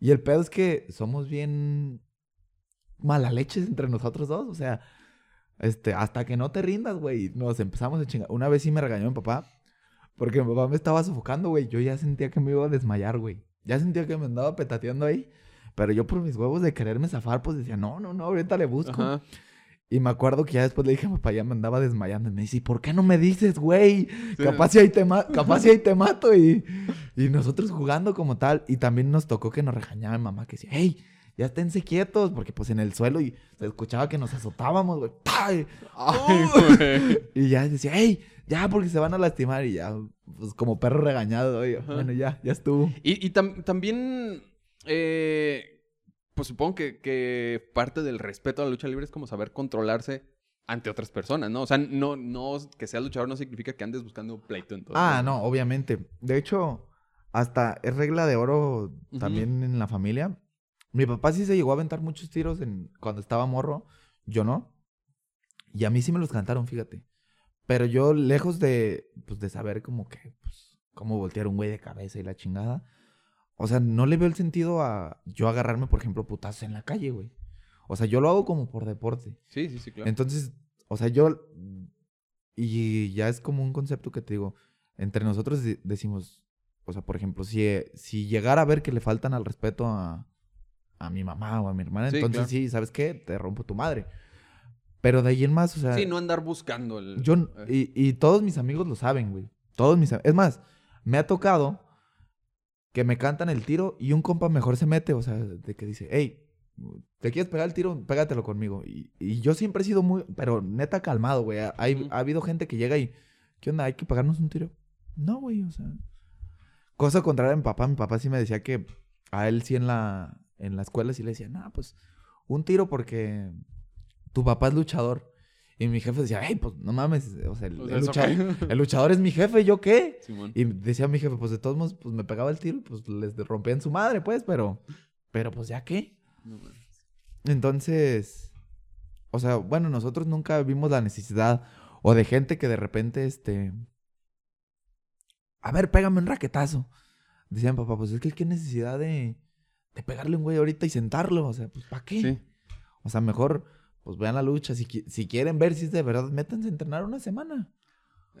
Y el pedo es que somos bien mala leches entre nosotros dos, o sea, este, hasta que no te rindas, güey, nos empezamos a chingar. Una vez sí me regañó mi papá, porque mi papá me estaba sofocando, güey, yo ya sentía que me iba a desmayar, güey. Ya sentía que me andaba petateando ahí, pero yo por mis huevos de quererme zafar, pues decía, no, no, no, ahorita le busco. Ajá. Y me acuerdo que ya después le dije a mi papá, ya me andaba desmayando. Y me dice, ¿y por qué no me dices, güey? Sí. Capaz si ahí te, ma- capaz si ahí te mato. Y, y nosotros jugando como tal. Y también nos tocó que nos regañaba mi mamá, que decía, hey, ya esténse quietos. Porque pues en el suelo y se escuchaba que nos azotábamos, güey. Ay, <laughs> güey. Y ya decía, hey, ya porque se van a lastimar. Y ya, pues como perro regañado. Ajá. Bueno, ya, ya estuvo. Y, y tam- también, eh, pues supongo que, que parte del respeto a la lucha libre es como saber controlarse ante otras personas, ¿no? O sea, no, no que seas luchador no significa que andes buscando pleito en todo. Ah, no, obviamente. De hecho, hasta es regla de oro también en la familia. Mi papá sí se llegó a aventar muchos tiros en, cuando estaba morro, yo no. Y a mí sí me los cantaron, fíjate. Pero yo, lejos de, pues, de saber como que, pues, cómo voltear un güey de cabeza y la chingada. O sea, no le veo el sentido a yo agarrarme, por ejemplo, putazos en la calle, güey. O sea, yo lo hago como por deporte. Sí, sí, sí, claro. Entonces, o sea, yo... Y ya es como un concepto que te digo, entre nosotros de- decimos, o sea, por ejemplo, si, si llegara a ver que le faltan al respeto a, a mi mamá o a mi hermana, Sí, entonces claro. sí, ¿sabes qué? Te rompo tu madre. Pero de ahí en más, o sea... sí, no andar buscando el... Yo, eh, y, y todos mis amigos lo saben, güey. Todos mis Es más, me ha tocado que me cantan el tiro y un compa mejor se mete, o sea, de que dice, hey, ¿te quieres pegar el tiro? Pégatelo conmigo. Y, y yo siempre he sido muy, pero neta calmado, güey. Ha, hay- ha habido gente que llega y, ¿qué onda? ¿Hay que pegarnos un tiro? No, güey, o sea. Cosa contraria a mi papá. Mi papá sí me decía que a él sí en la, en la escuela sí le decía, no, pues un tiro porque tu papá es luchador. Y mi jefe decía, hey, pues no mames, o sea, el, eso luchador, <laughs> el luchador es mi jefe, ¿yo qué? Simón. Y decía mi jefe, pues de todos modos, pues me pegaba el tiro y pues les rompían su madre, pues, pero, pero pues ya qué. No. Entonces, o sea, bueno, nosotros nunca vimos la necesidad o de gente que de repente, este, a ver, pégame un raquetazo. Decía mi papá, pues es que qué necesidad de, de pegarle un güey ahorita y sentarlo, o sea, pues ¿para qué? Sí. O sea, mejor, pues vean la lucha. Si, si quieren ver si es de verdad, métanse a entrenar una semana.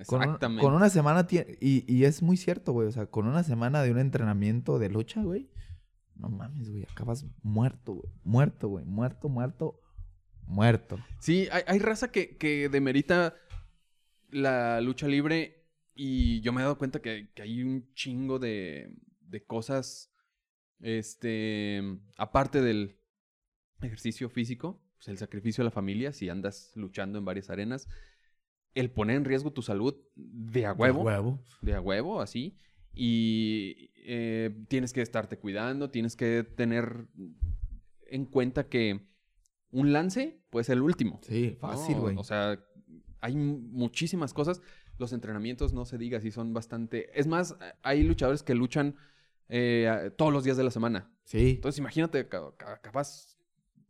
Con, un- Exactamente. con una semana, y, y es muy cierto, güey. O sea, con una semana de un entrenamiento de lucha, güey. No mames, güey. Acabas muerto, güey. Muerto, güey. Muerto, muerto, muerto. Sí, hay, hay raza que, que demerita la lucha libre y yo me he dado cuenta que, que hay un chingo de, de cosas, este, aparte del ejercicio físico, pues el sacrificio a la familia, si andas luchando en varias arenas, el poner en riesgo tu salud de a huevo, huevo. de a huevo, así. Y eh, tienes que estarte cuidando, tienes que tener en cuenta que un lance puede ser el último. Sí, fácil, güey. O sea, hay mu- muchísimas cosas. Los entrenamientos, no se diga, sí son bastante... Es más, hay luchadores que luchan eh, a- todos los días de la semana. sí. Entonces, imagínate, ca- ca- capaz...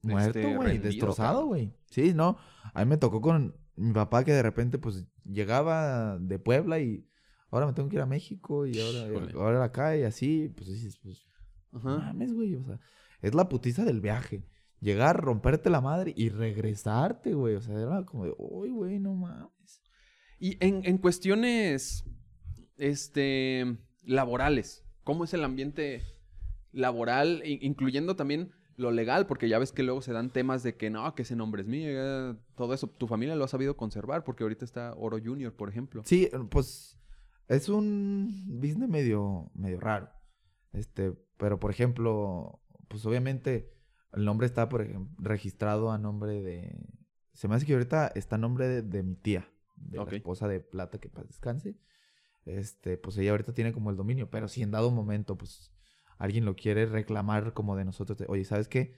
Muerto, este, güey. Destrozado, güey. Sí, no. A mí me tocó con mi papá que de repente, pues, llegaba de Puebla y ahora me tengo que ir a México y ahora, Híjole. ahora acá y así. Pues dices, pues, No Ajá. mames, güey. O sea, es la putiza del viaje. Llegar, romperte la madre y regresarte, güey. O sea, era como de, uy, güey, no mames. Y en, en cuestiones este, laborales, ¿cómo es el ambiente laboral, in- incluyendo también lo legal? Porque ya ves que luego se dan temas de que no, que ese nombre es mío, ya, todo eso. Tu familia lo ha sabido conservar, porque ahorita está Oro Junior, por ejemplo. Sí, pues es un business medio, medio raro. Este, pero por ejemplo, pues obviamente el nombre está por ejem- registrado a nombre de. Se me hace que ahorita está a nombre de, de mi tía, de Ok. la esposa de Plata, que paz descanse. Este, pues ella ahorita tiene como el dominio, pero si en dado momento, pues alguien lo quiere reclamar como de nosotros, de, oye, ¿sabes qué?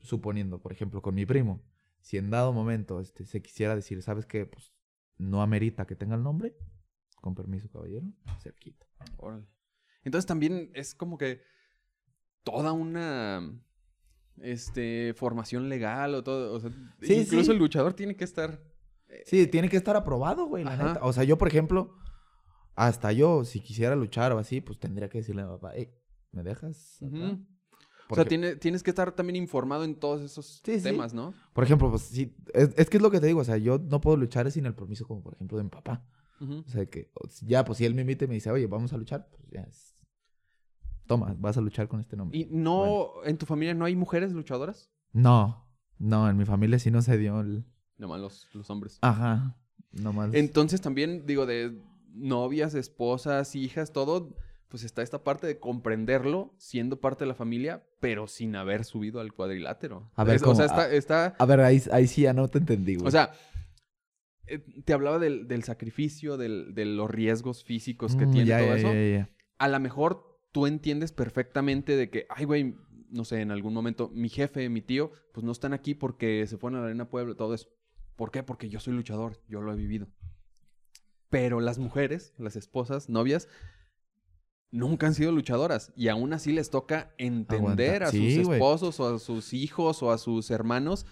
Suponiendo, por ejemplo, con mi primo, si en dado momento este, se quisiera decir, ¿sabes qué? Pues no amerita que tenga el nombre, con permiso, caballero, se quita. Órale. Entonces también es como que toda una este formación legal o todo, o sea, Sí, incluso sí. el luchador tiene que estar Sí, tiene que estar aprobado, güey, la neta. O sea, yo, por ejemplo, hasta yo, si quisiera luchar o así, pues tendría que decirle a mi papá, hey, ¿me dejas? acá?" Ujú. O sea, tiene- tienes que estar también informado en todos esos Sí, sí. temas, ¿no? Por ejemplo, pues sí, es, es que es lo que te digo, o sea, yo no puedo luchar sin el permiso, como por ejemplo de mi papá. O sea, que ya, pues si él me invita y me dice, oye, vamos a luchar, pues ya es. Toma, vas a luchar con este nombre. ¿Y no, en tu familia no hay mujeres luchadoras? No, no, en mi familia sí no se dio el. Nomás los, los hombres. Ajá, nomás. Entonces también, digo, de novias, esposas, hijas, todo, pues está esta parte de comprenderlo siendo parte de la familia, pero sin haber subido al cuadrilátero. A ver, Es- o sea, está, está A ver, ahí, ahí sí ya no te entendí, güey. O sea, eh, te hablaba del, del sacrificio, del- de los riesgos físicos que Mm, tiene ya, todo ya, eso. ya. A lo mejor tú entiendes perfectamente de que, ay, güey, no sé, en algún momento mi jefe, mi tío, pues no están aquí porque se fueron a la Arena Puebla, todo eso. ¿Por qué? Porque yo soy luchador, yo lo he vivido. Pero las mujeres, las esposas, novias, nunca han sido luchadoras y aún así les toca entender Aguanta. a Sí, sus esposos o a sus hijos o a sus hermanos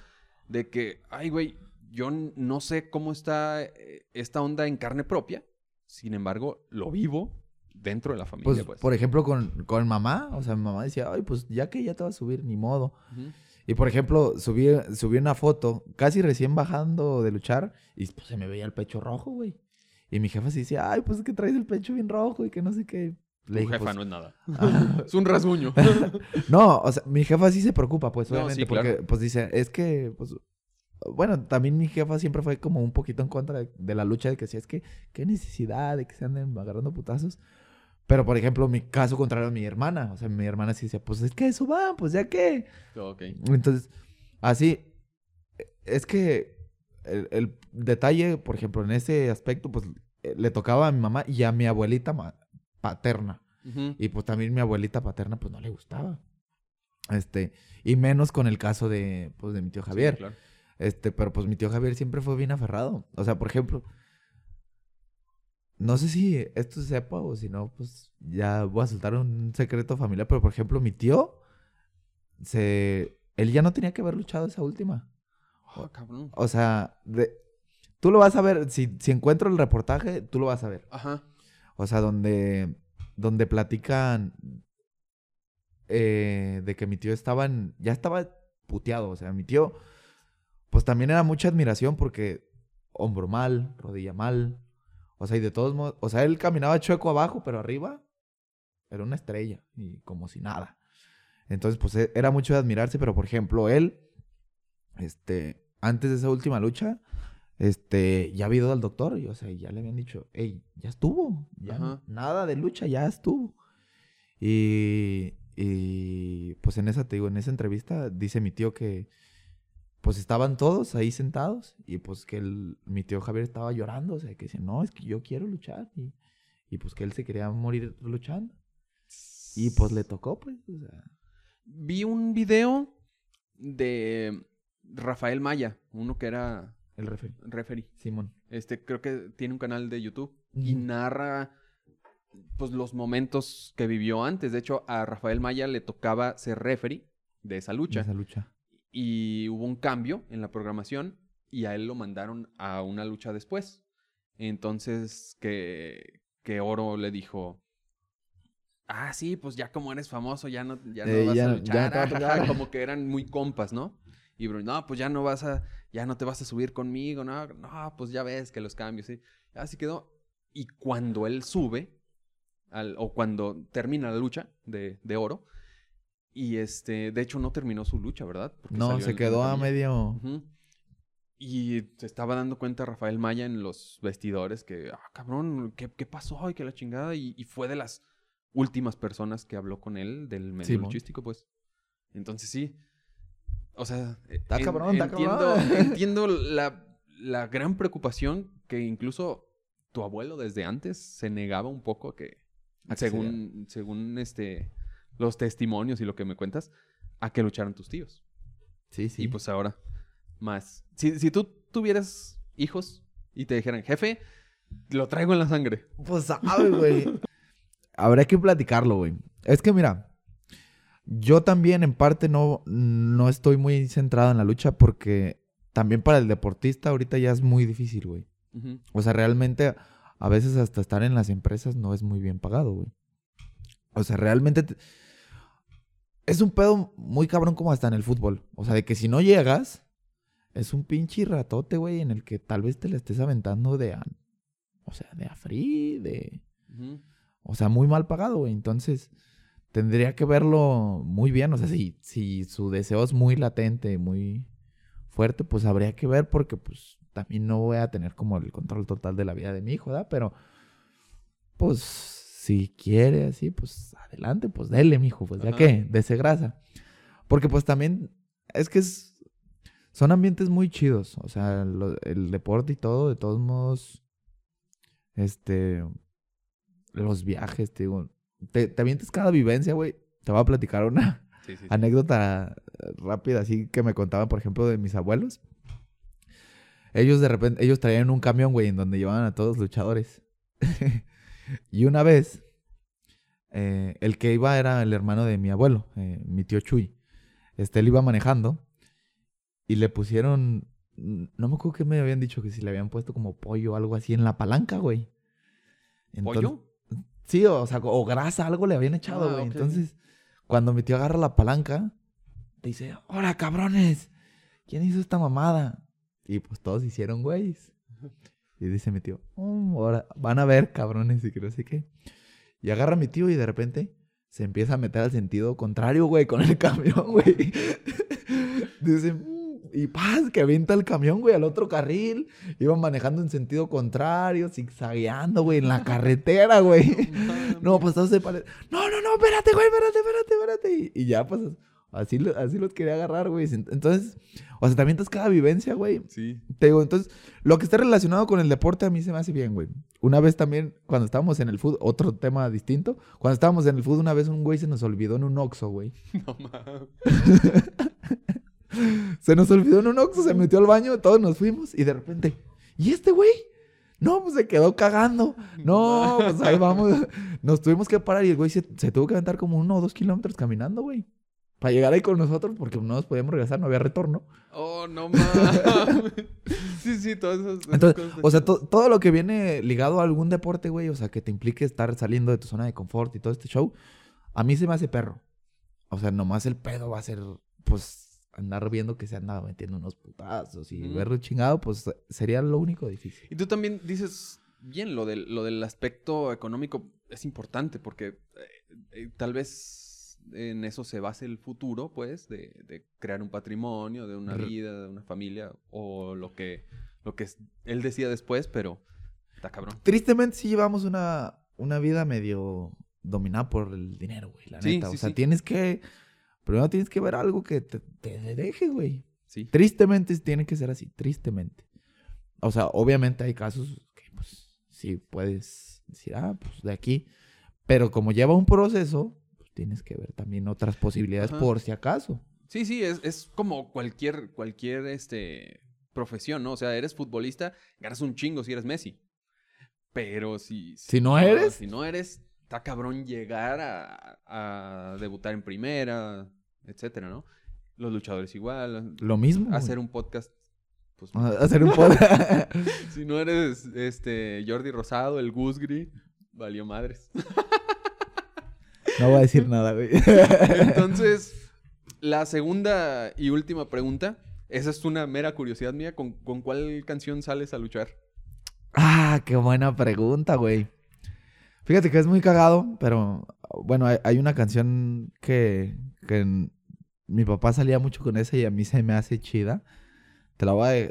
de que, ay, güey, yo no sé cómo está eh, esta onda en carne propia, sin embargo, lo vivo dentro de la familia, Pues, pues. por ejemplo, con, con mamá, o sea, mi mamá decía, ay, pues ya que ya te vas a subir, ni modo. Y por ejemplo, subí, subí una foto, casi recién bajando de luchar, y pues se me veía el pecho rojo, güey. Y mi jefa sí decía, ay, pues es que traes el pecho bien rojo y que no sé qué. Le dije, jefa pues, no es nada. ah, <laughs> es un rasguño. <laughs> no, o sea, mi jefa sí se preocupa, pues, No, obviamente, sí, claro. porque, pues, dice, es que, pues, bueno, también mi jefa siempre fue como un poquito en contra de, de la lucha, de que decía, es que, qué necesidad de que se anden agarrando putazos. Pero, por ejemplo, mi caso contrario a mi hermana, o sea, mi hermana sí decía, pues, es que eso va, pues, ya que. ok. Entonces, así, es que el, el detalle, por ejemplo, en ese aspecto, pues, eh, le tocaba a mi mamá y a mi abuelita paterna. Y pues también mi abuelita paterna pues no le gustaba. Este, y menos con el caso de pues de mi tío Javier. Sí, claro. Este, pero pues mi tío Javier siempre fue bien aferrado. O sea, por ejemplo, no sé si esto se sepa o si no, pues ya voy a soltar un secreto familiar, pero por ejemplo, mi tío se él ya no tenía que haber luchado esa última. Cabrón. O sea, de, tú lo vas a ver si si encuentro el reportaje, tú lo vas a ver. Ajá. O sea, donde, donde platican eh, de que mi tío estaba en, ya estaba puteado. O sea, mi tío, pues también era mucha admiración porque hombro mal, rodilla mal. O sea, y de todos modos, o sea, él caminaba chueco abajo, pero arriba era una estrella y como si nada. Entonces, pues e- era mucho de admirarse, pero por ejemplo, él, este, antes de esa última lucha, este, ya había ido al doctor y, o sea, ya le habían dicho, hey, ya estuvo, ya Ajá. nada de lucha, ya estuvo. Y, y, pues en esa, te digo, en esa entrevista dice mi tío que, pues estaban todos ahí sentados y pues que el- mi tío Javier estaba llorando, o sea, que dice, no, es que yo quiero luchar y, y pues que él se quería morir luchando. Y pues le tocó, pues, o sea. Vi un video de Rafael Maya, uno que era El referee. referee. Simón. Este, creo que tiene un canal de YouTube y narra pues los momentos que vivió antes. De hecho, a Rafael Maya le tocaba ser referee de esa lucha. Esa lucha. Y hubo un cambio en la programación y a él lo mandaron a una lucha después. Entonces, que, que Oro le dijo, ah, sí, pues ya como eres famoso, ya no, ya no Eh, vas ya- a luchar. no te <laughs> va a ajaja", tocar. como que eran muy compas, ¿no? Y Bruno, no, pues ya no vas a, ya no te vas a subir conmigo, no, no, pues ya ves que los cambios, sí. Así quedó. Y cuando él sube, al- o cuando termina la lucha de, de Oro, y este, de hecho no terminó su lucha, ¿verdad? Porque No, se quedó a medio. Y se estaba dando cuenta Rafael Maya en los vestidores que, ah, cabrón, ¿qué, qué pasó? Y que la chingada. Y, y fue de las últimas personas que habló con él del medio Simón. luchístico, pues. Entonces sí. O sea, Está en- cabrón, está entiendo, cabrón. <laughs> entiendo la, la gran preocupación que incluso tu abuelo desde antes se negaba un poco a que, A que se según, según este, los testimonios y lo que me cuentas, a que lucharan tus tíos. Sí, sí. Y pues ahora, más. Si, si tú tuvieras hijos y te dijeran, jefe, lo traigo en la sangre. Pues sabe, güey. <laughs> Habrá que platicarlo, güey. Es que mira, yo también en parte no, no estoy muy centrado en la lucha porque también para el deportista ahorita ya es muy difícil, güey. O sea, realmente a veces hasta estar en las empresas no es muy bien pagado, güey. O sea, realmente te- es un pedo muy cabrón como hasta en el fútbol. O sea, de que si no llegas, es un pinche ratote, güey, en el que tal vez te la estés aventando de... a- O sea, de a free, de... O sea, muy mal pagado, güey. Entonces, tendría que verlo muy bien. O sea, si, si su deseo es muy latente, muy fuerte, pues habría que ver porque, pues, también no voy a tener como el control total de la vida de mi hijo, ¿verdad? Pero, pues, si quiere así, pues, adelante, pues, dele, mijo. Pues, ¿ya Ajá. qué? Dese grasa. Porque, pues, también, es que es... Son ambientes muy chidos. O sea, lo- el deporte y todo, de todos modos, este los viajes, te digo. Te, te avientes cada vivencia, güey. Te voy a platicar una Sí, sí, sí. anécdota eh, rápida, así que me contaban, por ejemplo, de mis abuelos. Ellos de repente, ellos traían un camión, güey, en donde llevaban a todos los luchadores. <laughs> y una vez, eh, el que iba era el hermano de mi abuelo, eh, mi tío Chuy. Este, él iba manejando y le pusieron, no me acuerdo qué me habían dicho, que si le habían puesto como pollo o algo así en la palanca, güey. Entonces- ¿Pollo? Sí, o sea, o grasa, algo le habían echado, Ah, güey. Entonces, cuando mi tío agarra la palanca, dice, hola cabrones, ¿quién hizo esta mamada? Y pues todos hicieron güeyes. Y dice mi tío, "Mm, ahora van a ver cabrones y que no sé qué. Y agarra a mi tío y de repente se empieza a meter al sentido contrario, güey, con el <laughs> camión, güey. Dice, y paz, que avienta el camión, güey, al otro carril. Iban manejando en sentido contrario, zigzagueando, güey, en la <laughs> carretera, güey. No, <laughs> pues todos se pare- No, no, no, espérate, güey, espérate, espérate, espérate. Y, y ya, pues, así, lo- así los quería agarrar, güey. Entonces, o sea, también estás cada vivencia, güey. Sí. Te digo, entonces, lo que está relacionado con el deporte a mí se me hace bien, güey. Una vez también, cuando estábamos en el fútbol, otro tema distinto, cuando estábamos en el fútbol, una vez un güey se nos olvidó en un Oxxo, güey. <laughs> No mames. <laughs> Se nos olvidó en un Oxxo, se metió al baño, todos nos fuimos y de repente, ¿y este güey? No, pues se quedó cagando. No, <laughs> pues ahí vamos. Nos tuvimos que parar y el güey se, se tuvo que aventar como uno o dos kilómetros caminando, güey. Para llegar ahí con nosotros porque no nos podíamos regresar, no había retorno. Oh, no mames. <laughs> Sí, sí, todas esas, esas Entonces, cosas o sea, to- todo lo que viene ligado a algún deporte, güey, o sea, que te implique estar saliendo de tu zona de confort y todo este show, a mí se me hace perro. O sea, nomás el pedo va a ser, pues, andar viendo que se anda metiendo unos putazos y verlo chingado, pues, sería lo único difícil. Y tú también dices bien lo del, lo del aspecto económico es importante porque eh, eh, tal vez en eso se base el futuro, pues, de, de crear un patrimonio, de una vida, de una familia o lo que, lo que él decía después, pero está cabrón. Tristemente sí llevamos una, una vida medio dominada por el dinero, güey, la Sí, neta. sí, o sea, sí. tienes que, primero tienes que ver algo que te, te deje, güey. Sí. Tristemente tiene que ser así, tristemente. O sea, obviamente hay casos que, pues, sí puedes decir, ah, pues de aquí. Pero como lleva un proceso, pues tienes que ver también otras posibilidades Ajá. por si acaso. Sí, sí, es, es como cualquier, cualquier este, profesión, ¿no? O sea, eres futbolista, ganas un chingo si eres Messi. Pero si... Si no eres- Si no eres, está cabrón llegar a, a debutar en primera, etcétera, ¿no? Los luchadores igual. Lo mismo. güey. Hacer un podcast, pues... Ah, Hacer un podcast. <laughs> si no eres este Jordi Rosado, el Gusgri, valió madres. <laughs> no voy a decir nada, güey. <laughs> Entonces, la segunda y última pregunta. Esa es una mera curiosidad mía. ¿Con, con cuál canción sales a luchar? Ah, qué buena pregunta, güey. Fíjate que es muy cagado, pero bueno, hay, hay una canción que, que mi papá salía mucho con esa y a mí se me hace chida. Te la voy a...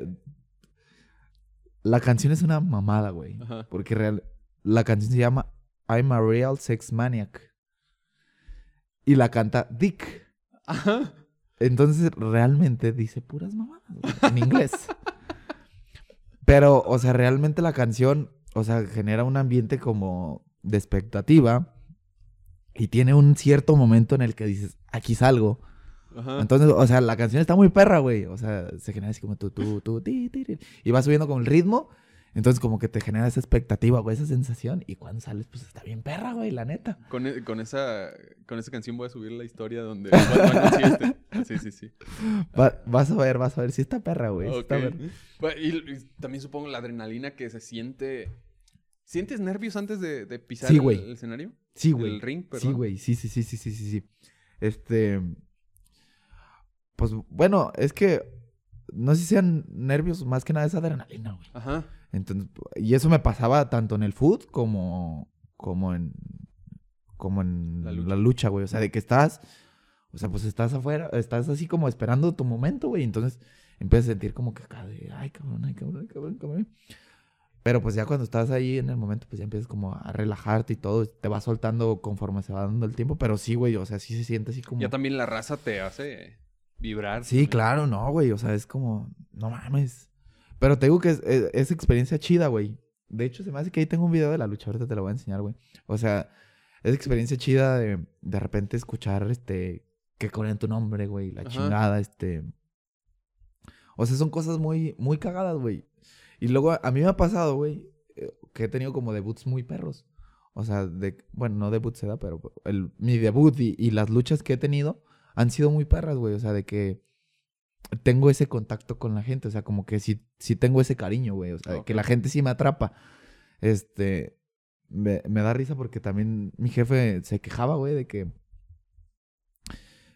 La canción es una mamada, güey. Ajá. Porque real, la canción se llama I'm a Real Sex Maniac. Y la canta Dick. Ajá. Entonces realmente dice puras mamadas güey, en inglés. Pero, o sea, realmente la canción, o sea, genera un ambiente como de expectativa y tiene un cierto momento en el que dices, aquí salgo. Ajá. Entonces, o sea, la canción está muy perra, güey. O sea, se genera así como tú, tú, tú, ti, ti, ti, y va subiendo con el ritmo. Entonces, como que te genera esa expectativa, güey, esa sensación. Y cuando sales, pues está bien perra, güey, la neta. Con, e- con esa, con esa canción voy a subir la historia donde... Sí, sí, sí. Va- vas a ver, vas a ver si está perra, güey. sí está perra. Y, y también supongo la adrenalina que se siente... ¿Sientes nervios antes de, de pisar Sí, el- escenario? Sí, güey. El ring, Sí, güey. Sí, sí, sí, sí, sí, sí, sí. Este. Pues bueno, es que. No sé si sean nervios, más que nada es adrenalina, güey. Ajá. Entonces, y eso me pasaba tanto en el foot como. como en. como en La la lucha. lucha, güey. O sea, de que estás. O sea, pues estás afuera, estás así como esperando tu momento, güey. Entonces empiezas a sentir como que acá de, ay, cabrón, ay, cabrón, ay, cabrón, cabrón. Pero pues ya cuando estás ahí en el momento, pues ya empiezas como a relajarte y todo. Te vas soltando conforme se va dando el tiempo. Pero sí, güey, o sea, sí se siente así como... Ya también la raza te hace vibrar. Sí, también. claro, no, güey. O sea, es como, no mames. Pero te digo que es, es- es experiencia chida, güey. De hecho, se me hace que ahí tengo un video de la lucha. Ahorita te lo voy a enseñar, güey. O sea, es experiencia chida de de repente escuchar, este, que corren tu nombre, güey. La Ajá. chingada, este. O sea, son cosas muy, muy cagadas, güey. Y luego a mí me ha pasado, güey, eh, que he tenido como debuts muy perros. O sea, de, bueno, no debut se da, pero el, mi debut y, y las luchas que he tenido han sido muy perras, güey. O sea, de que tengo ese contacto con la gente. O sea, como que sí, sí tengo ese cariño, güey. O sea, que la gente sí me atrapa. Este, me, me da risa porque también mi jefe se quejaba, güey, de que,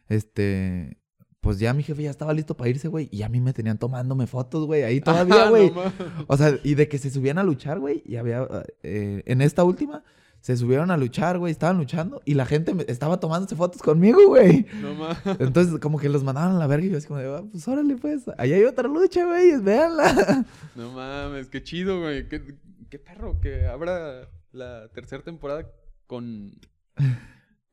este, pues ya mi jefe ya estaba listo para irse, güey. Y a mí me tenían tomándome fotos, güey. Ahí <laughs> todavía, Ah, güey. no o sea, y de que se subían a luchar, güey. Y había, eh, en esta última, se subieron a luchar, güey. Estaban luchando. Y la gente me- estaba tomándose fotos conmigo, güey. No mames. Entonces, como que los mandaban a la verga. Y yo así como, de, "Ah, pues órale, pues. Ahí hay otra lucha, güey. Véanla. <laughs> No mames, qué chido, güey. Qué, qué perro que abra la tercera temporada con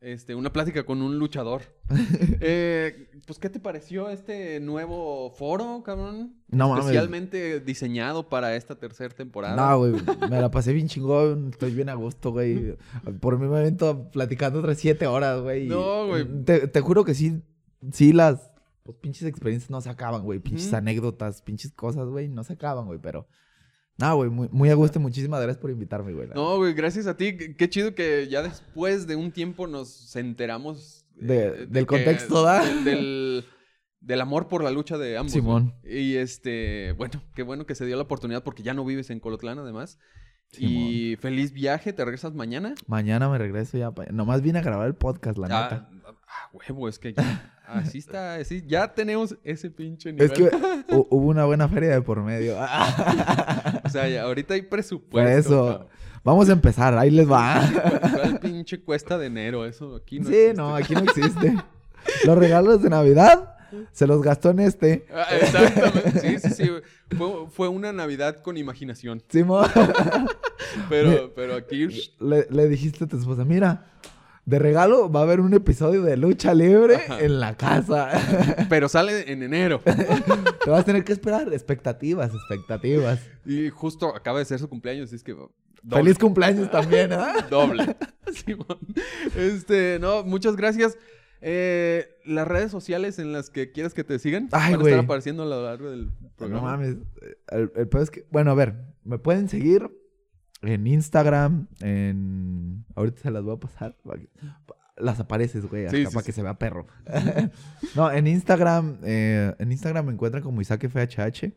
este, una plática con un luchador. <laughs> Eh, pues, ¿qué te pareció este nuevo foro, cabrón? No mames. Especialmente diseñado para esta tercera temporada. No, güey, <laughs> me la pasé bien chingón, estoy bien a gusto, güey. Por mí me avento platicando otras siete horas, güey. No, güey. Te, te juro que sí, sí las pues, pinches experiencias no se acaban, güey. Pinches anécdotas, pinches cosas, güey, no se acaban, güey. Pero, no, güey, muy, muy a gusto. y Muchísimas gracias por invitarme, güey. No, güey, gracias a ti. Qué, chido que ya después de un tiempo nos enteramos... De- del que- contexto, ¿da? del- del, del amor por la lucha de ambos. Simón. Y este, bueno, qué bueno que se dio la oportunidad porque ya no vives en Colotlán además. Y feliz viaje, ¿te regresas mañana? Mañana me regreso ya. pa- Nomás vine a grabar el podcast, la Ah, neta. Ah, huevo, es que ya, así está, así, ya tenemos ese pinche nivel. Es que hu- hubo una buena feria de por medio. <laughs> O sea, ya ahorita hay presupuesto. Por eso. cabrón. Vamos a empezar, ahí les va. ¿Cuál pinche cuesta de enero? Eso aquí no sí, existe. no, aquí no existe. Los regalos de Navidad se los gastó en este. Ah, exactamente. Sí, sí, sí. Fue, fue una Navidad con imaginación. Simón. <laughs> Pero, pero aquí. le, le dijiste a tu esposa, mira, de regalo va a haber un episodio de lucha libre Ajá. en la casa. <laughs> Pero sale en enero. Te vas a tener que esperar. Expectativas, expectativas. Y justo acaba de ser su cumpleaños, así es que. doble. Feliz cumpleaños también, ¿ah? <laughs> Doble. <laughs> Simón. Este, no, muchas gracias. Eh, las redes sociales en las que quieras que te sigan Ay, van a estar apareciendo a lo largo del programa. No mames. El, el peor es que, bueno, a ver, me pueden seguir en Instagram, en... Ahorita se las voy a pasar. Las apareces, güey, Sí, hasta sí, para sí. que se vea perro. <laughs> no, en Instagram, eh, en Instagram me encuentran como Isaac FHH.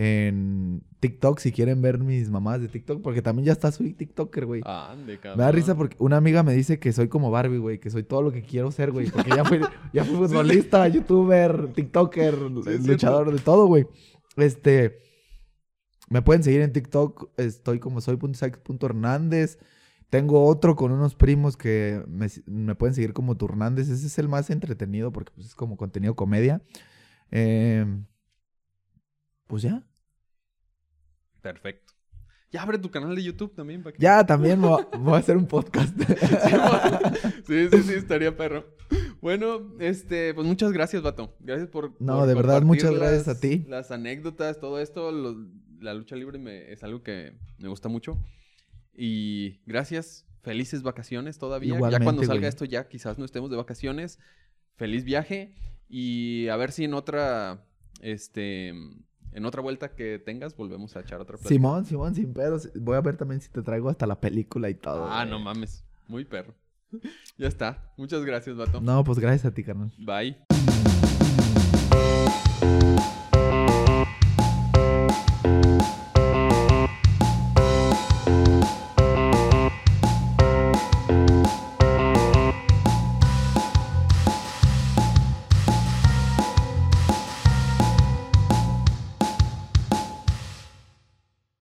En TikTok, si quieren ver mis mamás de TikTok, porque también ya está soy TikToker, güey. Ande, cabrón. Me da risa porque una amiga me dice que soy como Barbie, güey, que soy todo lo que quiero ser, güey. Porque ya fui, <laughs> ya fui futbolista, youtuber, tiktoker, luchador, de todo, güey. Este, me pueden seguir en TikTok, estoy como soy.isaac.hernández. Tengo otro con unos primos que me, me pueden seguir como Turnández. Ese es el más entretenido porque pues, es como contenido comedia. Eh, pues ya. Perfecto. Ya abre tu canal de YouTube también. para que- Ya, también voy a- voy a hacer un podcast. <laughs> Sí, sí, sí, estaría perro. Bueno, este, pues muchas gracias, vato. Gracias por. No, por de verdad, muchas gracias las- a ti. Las anécdotas, todo esto. lo- la lucha libre me- es algo que me gusta mucho. Y gracias. Felices vacaciones todavía. ya Igualmente, cuando salga güey. esto, ya quizás no estemos de vacaciones. Feliz viaje. Y a ver si en otra. Este. En otra vuelta que tengas, volvemos a echar otra plática. Simón, Simón, sin pedos. Voy a ver también si te traigo hasta la película y todo. Ah, güey. no mames. Muy perro. <laughs> ya está. Muchas gracias, vato. No, pues gracias a ti, carnal. Bye.